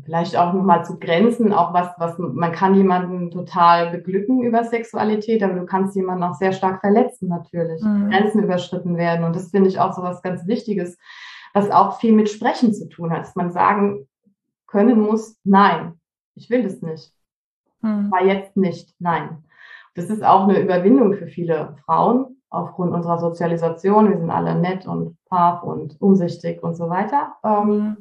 vielleicht auch nochmal zu Grenzen, auch was, was man kann jemanden total beglücken über Sexualität, aber du kannst jemanden auch sehr stark verletzen natürlich. Mhm. Grenzen überschritten werden. Und das finde ich auch so was ganz Wichtiges, was auch viel mit Sprechen zu tun hat, dass man sagen können muss, nein, ich will das nicht. Mhm. War jetzt nicht, nein. Das ist auch eine Überwindung für viele Frauen aufgrund unserer Sozialisation. Wir sind alle nett und brav und umsichtig und so weiter. Ähm, mhm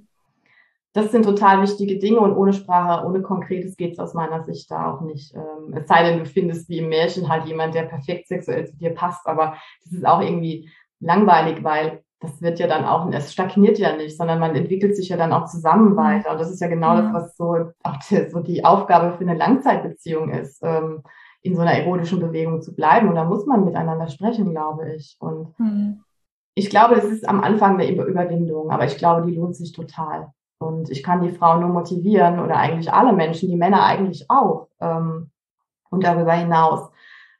das sind total wichtige Dinge und ohne Sprache, ohne Konkretes geht es aus meiner Sicht da auch nicht. Ähm, es sei denn, du findest wie im Märchen halt jemand, der perfekt sexuell zu dir passt, aber das ist auch irgendwie langweilig, weil das wird ja dann auch, es stagniert ja nicht, sondern man entwickelt sich ja dann auch zusammen mhm. weiter. Und das ist ja genau das, was so auch die, so die Aufgabe für eine Langzeitbeziehung ist, ähm, in so einer erotischen Bewegung zu bleiben. Und da muss man miteinander sprechen, glaube ich. Und mhm. ich glaube, es ist am Anfang eine Überwindung, aber ich glaube, die lohnt sich total. Und ich kann die Frauen nur motivieren oder eigentlich alle Menschen, die Männer eigentlich auch. Ähm, und darüber hinaus,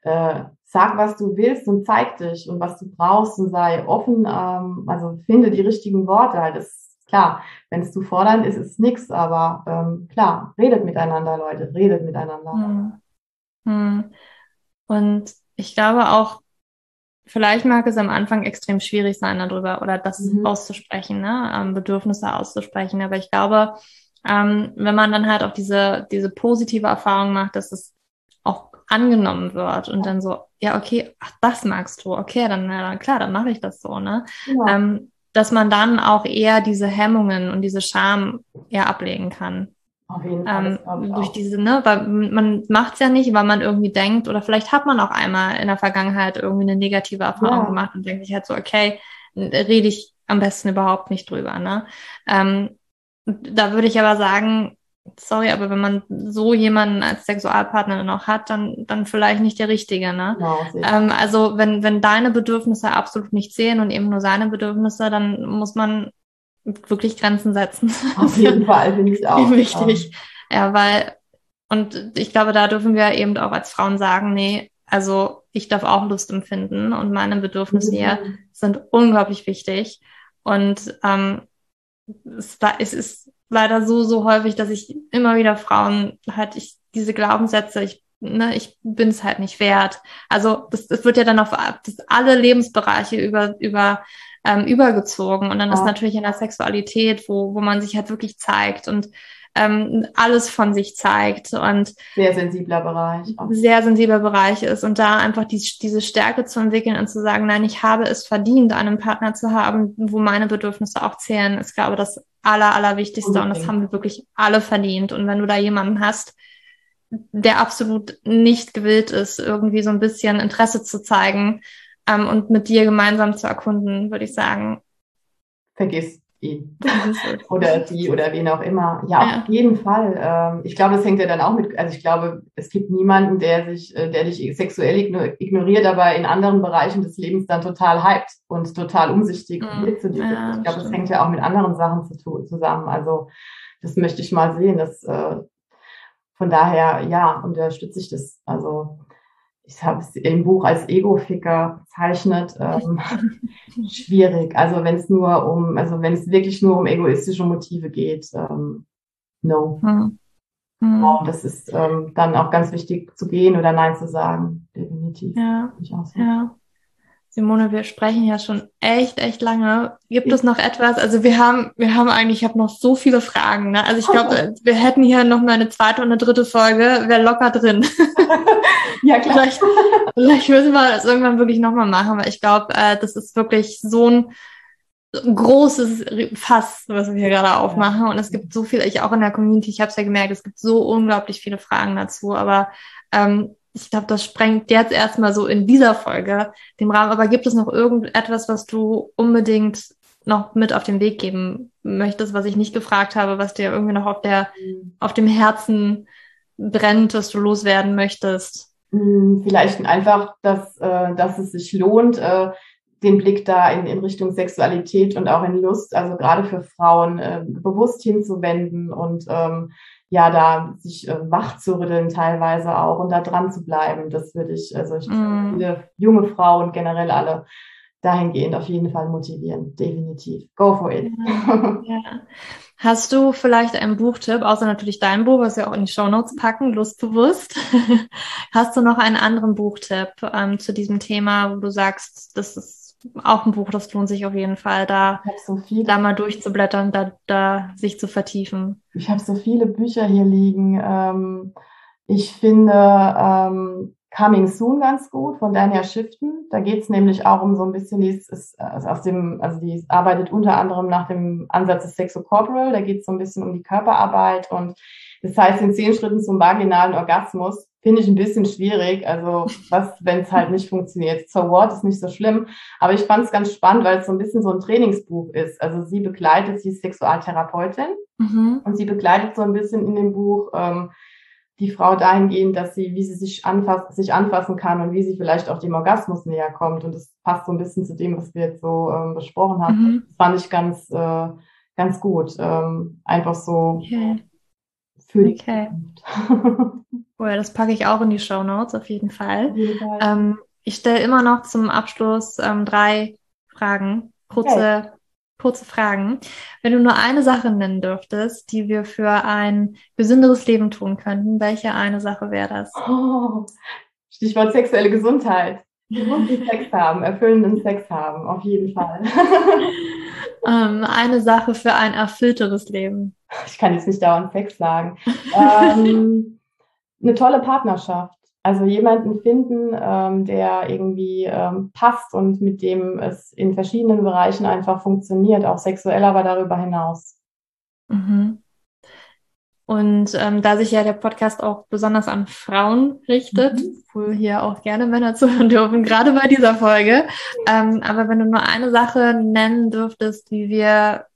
äh, sag, was du willst und zeig dich und was du brauchst und sei offen. Ähm, also finde die richtigen Worte. Das ist klar, wenn es zu fordern ist, ist nichts. Aber ähm, klar, redet miteinander, Leute, redet miteinander. Hm. Hm. Und ich glaube auch, vielleicht mag es am Anfang extrem schwierig sein, darüber oder das mhm. auszusprechen, ne? Ähm, Bedürfnisse auszusprechen. Aber ich glaube, ähm, wenn man dann halt auch diese, diese positive Erfahrung macht, dass es auch angenommen wird und dann so, ja, okay, ach, das magst du, okay, dann, na, klar, dann mache ich das so, ne? Ja. Ähm, dass man dann auch eher diese Hemmungen und diese Scham eher ablegen kann. Auf jeden Fall. Ähm, durch diese, ne, weil man macht es ja nicht, weil man irgendwie denkt, oder vielleicht hat man auch einmal in der Vergangenheit irgendwie eine negative Erfahrung ja. gemacht und denkt sich halt so, okay, rede ich am besten überhaupt nicht drüber. Ne? Ähm, da würde ich aber sagen, sorry, aber wenn man so jemanden als Sexualpartner noch hat, dann, dann vielleicht nicht der Richtige, ne? Genau, ähm, also wenn, wenn deine Bedürfnisse absolut nicht zählen und eben nur seine Bedürfnisse, dann muss man wirklich Grenzen setzen. Auf jeden Fall, finde ich auch. Wichtig. Ja, weil, und ich glaube, da dürfen wir eben auch als Frauen sagen, nee, also ich darf auch Lust empfinden und meine Bedürfnisse hier mhm. sind unglaublich wichtig. Und ähm, es, es ist leider so, so häufig, dass ich immer wieder Frauen halt ich, diese Glaubenssätze, ich, ne, ich bin es halt nicht wert. Also das, das wird ja dann auf das alle Lebensbereiche über, über ähm, übergezogen. Und dann ja. ist natürlich in der Sexualität, wo, wo man sich halt wirklich zeigt und ähm, alles von sich zeigt und sehr sensibler Bereich. Auch. Sehr sensibler Bereich ist und da einfach die, diese Stärke zu entwickeln und zu sagen, nein, ich habe es verdient, einen Partner zu haben, wo meine Bedürfnisse auch zählen, ist, glaube ich, das aller, allerwichtigste okay. und das haben wir wirklich alle verdient. Und wenn du da jemanden hast, der absolut nicht gewillt ist, irgendwie so ein bisschen Interesse zu zeigen ähm, und mit dir gemeinsam zu erkunden, würde ich sagen. Vergiss ihn oder die oder wen auch immer. Ja, ja. auf jeden Fall. Ähm, ich glaube, es hängt ja dann auch mit, also ich glaube, es gibt niemanden, der sich, äh, der dich sexuell ignoriert, aber in anderen Bereichen des Lebens dann total hypt und total umsichtig mhm. mit zu dir. Ja, ich glaube, es hängt ja auch mit anderen Sachen zu tun, zusammen. Also das möchte ich mal sehen. dass äh, von daher, ja, unterstütze ich das. Also ich habe es im Buch als Ego-Ficker bezeichnet, ähm, schwierig. Also wenn es nur um, also wenn es wirklich nur um egoistische Motive geht, ähm, no. Mhm. Mhm. das ist ähm, dann auch ganz wichtig zu gehen oder Nein zu sagen, definitiv. Ja, ja. Simone, wir sprechen ja schon echt, echt lange. Gibt es noch etwas? Also wir haben, wir haben eigentlich, ich habe noch so viele Fragen. Ne? Also ich glaube, wir hätten hier noch mal eine zweite und eine dritte Folge, wäre locker drin. ja, klar. vielleicht, vielleicht müssen wir das irgendwann wirklich nochmal machen, weil ich glaube, äh, das ist wirklich so ein großes Fass, was wir hier gerade aufmachen. Und es gibt so viel, ich auch in der Community, ich habe es ja gemerkt, es gibt so unglaublich viele Fragen dazu. Aber ähm, ich glaube, das sprengt jetzt erstmal so in dieser Folge den Rahmen. Aber gibt es noch irgendetwas, was du unbedingt noch mit auf den Weg geben möchtest, was ich nicht gefragt habe, was dir irgendwie noch auf der, auf dem Herzen brennt, was du loswerden möchtest? Hm, vielleicht einfach, dass, äh, dass es sich lohnt, äh, den Blick da in, in Richtung Sexualität und auch in Lust, also gerade für Frauen, äh, bewusst hinzuwenden und ähm, ja, da sich äh, wach zu rütteln teilweise auch und da dran zu bleiben. Das würde ich, also ich mm. viele junge Frauen generell alle dahingehend auf jeden Fall motivieren. Definitiv. Go for it. Ja, ja. Hast du vielleicht einen Buchtipp, außer natürlich dein Buch, was wir auch in die Show Notes packen, lustbewusst? Hast du noch einen anderen Buchtipp ähm, zu diesem Thema, wo du sagst, das ist auch ein Buch, das lohnt sich auf jeden Fall, da, so da mal durchzublättern, da, da sich zu vertiefen. Ich habe so viele Bücher hier liegen. Ähm, ich finde ähm, Coming Soon ganz gut von Dania Shiften. Da geht es nämlich auch um so ein bisschen, die ist, ist aus dem, also die arbeitet unter anderem nach dem Ansatz des Sexo Corporal. Da geht es so ein bisschen um die Körperarbeit und das heißt in zehn Schritten zum vaginalen Orgasmus finde ich ein bisschen schwierig. Also was, wenn es halt nicht funktioniert. So what ist nicht so schlimm. Aber ich fand es ganz spannend, weil es so ein bisschen so ein Trainingsbuch ist. Also sie begleitet, sie ist Sexualtherapeutin mhm. und sie begleitet so ein bisschen in dem Buch ähm, die Frau dahingehend, dass sie, wie sie sich, anfass, sich anfassen kann und wie sie vielleicht auch dem Orgasmus näher kommt. Und das passt so ein bisschen zu dem, was wir jetzt so ähm, besprochen haben. Mhm. Das fand ich ganz, äh, ganz gut. Ähm, einfach so okay. für die okay. Cool, das packe ich auch in die Show Notes auf jeden Fall. Ähm, ich stelle immer noch zum Abschluss ähm, drei Fragen, kurze, okay. kurze Fragen. Wenn du nur eine Sache nennen dürftest, die wir für ein gesünderes Leben tun könnten, welche eine Sache wäre das? Oh, Stichwort sexuelle Gesundheit. Gesunden Sex haben, erfüllenden Sex haben, auf jeden Fall. ähm, eine Sache für ein erfüllteres Leben. Ich kann jetzt nicht dauernd Sex sagen. ähm, eine tolle Partnerschaft. Also jemanden finden, ähm, der irgendwie ähm, passt und mit dem es in verschiedenen Bereichen einfach funktioniert, auch sexuell, aber darüber hinaus. Mhm. Und ähm, da sich ja der Podcast auch besonders an Frauen richtet, mhm. wo hier auch gerne Männer zuhören dürfen, gerade bei dieser Folge. Ähm, aber wenn du nur eine Sache nennen dürftest, wie wir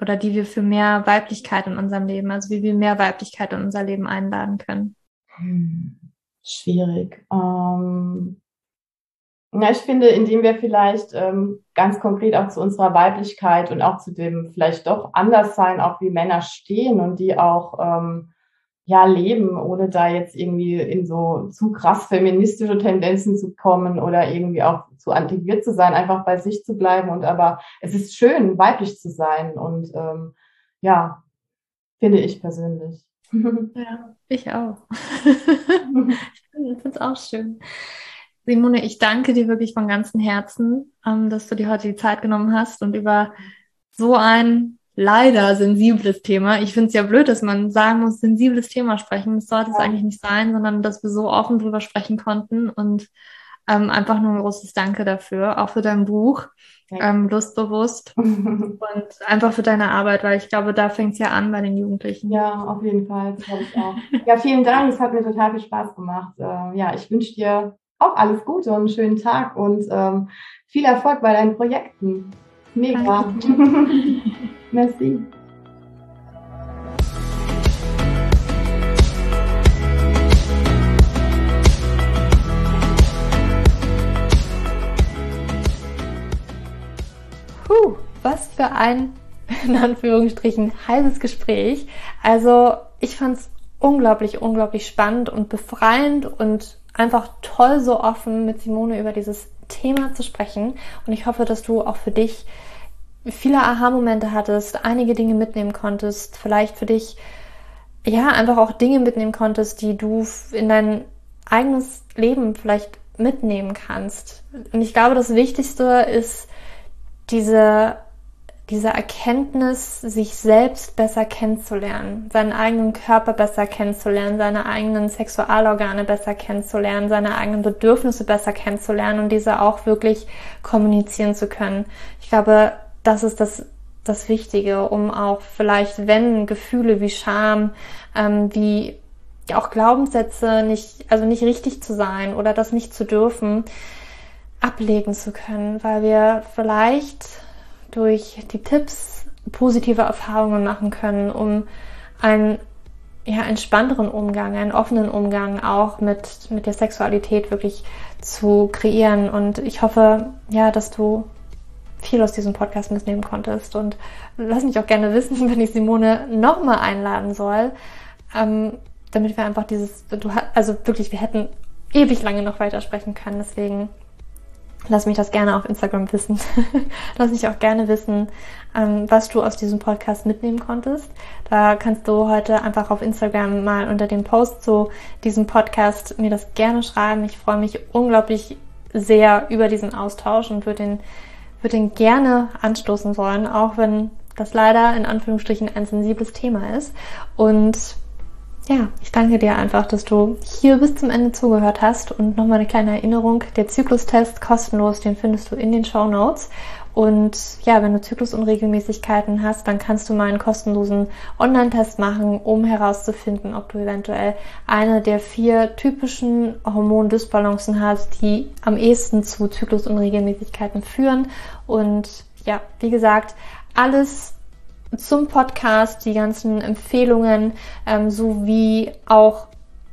oder die wir für mehr Weiblichkeit in unserem Leben, also wie wir mehr Weiblichkeit in unser Leben einladen können. Hm schwierig. Ähm, ja, ich finde, indem wir vielleicht ähm, ganz konkret auch zu unserer Weiblichkeit und auch zu dem vielleicht doch Anderssein, auch wie Männer stehen und die auch ähm, ja leben, ohne da jetzt irgendwie in so zu krass feministische Tendenzen zu kommen oder irgendwie auch zu antiquiert zu sein, einfach bei sich zu bleiben und aber es ist schön, weiblich zu sein und ähm, ja, finde ich persönlich. Ja, ich auch. ich finde es auch schön. Simone, ich danke dir wirklich von ganzem Herzen, ähm, dass du dir heute die Zeit genommen hast und über so ein leider sensibles Thema. Ich finde es ja blöd, dass man sagen muss, sensibles Thema sprechen. Das sollte es eigentlich nicht sein, sondern dass wir so offen drüber sprechen konnten und ähm, einfach nur ein großes Danke dafür, auch für dein Buch ähm, lustbewusst und einfach für deine Arbeit, weil ich glaube, da fängt es ja an bei den Jugendlichen. Ja, auf jeden Fall, das ich auch. ja, vielen Dank, es hat mir total viel Spaß gemacht. Äh, ja, ich wünsche dir auch alles Gute und einen schönen Tag und ähm, viel Erfolg bei deinen Projekten. Mega. Merci. Was für ein, in Anführungsstrichen, heißes Gespräch. Also ich fand es unglaublich, unglaublich spannend und befreiend und einfach toll, so offen mit Simone über dieses Thema zu sprechen. Und ich hoffe, dass du auch für dich viele Aha-Momente hattest, einige Dinge mitnehmen konntest, vielleicht für dich, ja, einfach auch Dinge mitnehmen konntest, die du in dein eigenes Leben vielleicht mitnehmen kannst. Und ich glaube, das Wichtigste ist, diese, diese Erkenntnis, sich selbst besser kennenzulernen, seinen eigenen Körper besser kennenzulernen, seine eigenen Sexualorgane besser kennenzulernen, seine eigenen Bedürfnisse besser kennenzulernen und diese auch wirklich kommunizieren zu können. Ich glaube, das ist das, das Wichtige, um auch vielleicht, wenn Gefühle wie Scham, ähm, wie auch Glaubenssätze nicht, also nicht richtig zu sein oder das nicht zu dürfen, ablegen zu können, weil wir vielleicht durch die Tipps positive Erfahrungen machen können, um einen ja, entspannteren Umgang, einen offenen Umgang auch mit, mit der Sexualität wirklich zu kreieren. Und ich hoffe, ja, dass du viel aus diesem Podcast mitnehmen konntest. Und lass mich auch gerne wissen, wenn ich Simone nochmal einladen soll, ähm, damit wir einfach dieses, du, also wirklich, wir hätten ewig lange noch weitersprechen können. Deswegen Lass mich das gerne auf Instagram wissen. Lass mich auch gerne wissen, ähm, was du aus diesem Podcast mitnehmen konntest. Da kannst du heute einfach auf Instagram mal unter dem Post zu diesem Podcast mir das gerne schreiben. Ich freue mich unglaublich sehr über diesen Austausch und würde den, würde den gerne anstoßen wollen, auch wenn das leider in Anführungsstrichen ein sensibles Thema ist. Und ja, ich danke dir einfach, dass du hier bis zum Ende zugehört hast und nochmal eine kleine Erinnerung. Der Zyklustest kostenlos, den findest du in den Show Notes. Und ja, wenn du Zyklusunregelmäßigkeiten hast, dann kannst du mal einen kostenlosen Online-Test machen, um herauszufinden, ob du eventuell eine der vier typischen Hormondysbalancen hast, die am ehesten zu Zyklusunregelmäßigkeiten führen. Und ja, wie gesagt, alles zum Podcast, die ganzen Empfehlungen ähm, sowie auch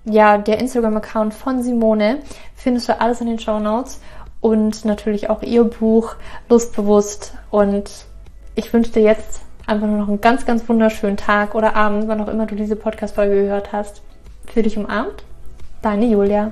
ja der Instagram-Account von Simone findest du alles in den Show Notes und natürlich auch ihr Buch Lustbewusst und ich wünsche dir jetzt einfach nur noch einen ganz, ganz wunderschönen Tag oder Abend, wann auch immer du diese Podcast-Folge gehört hast. Für dich umarmt, deine Julia.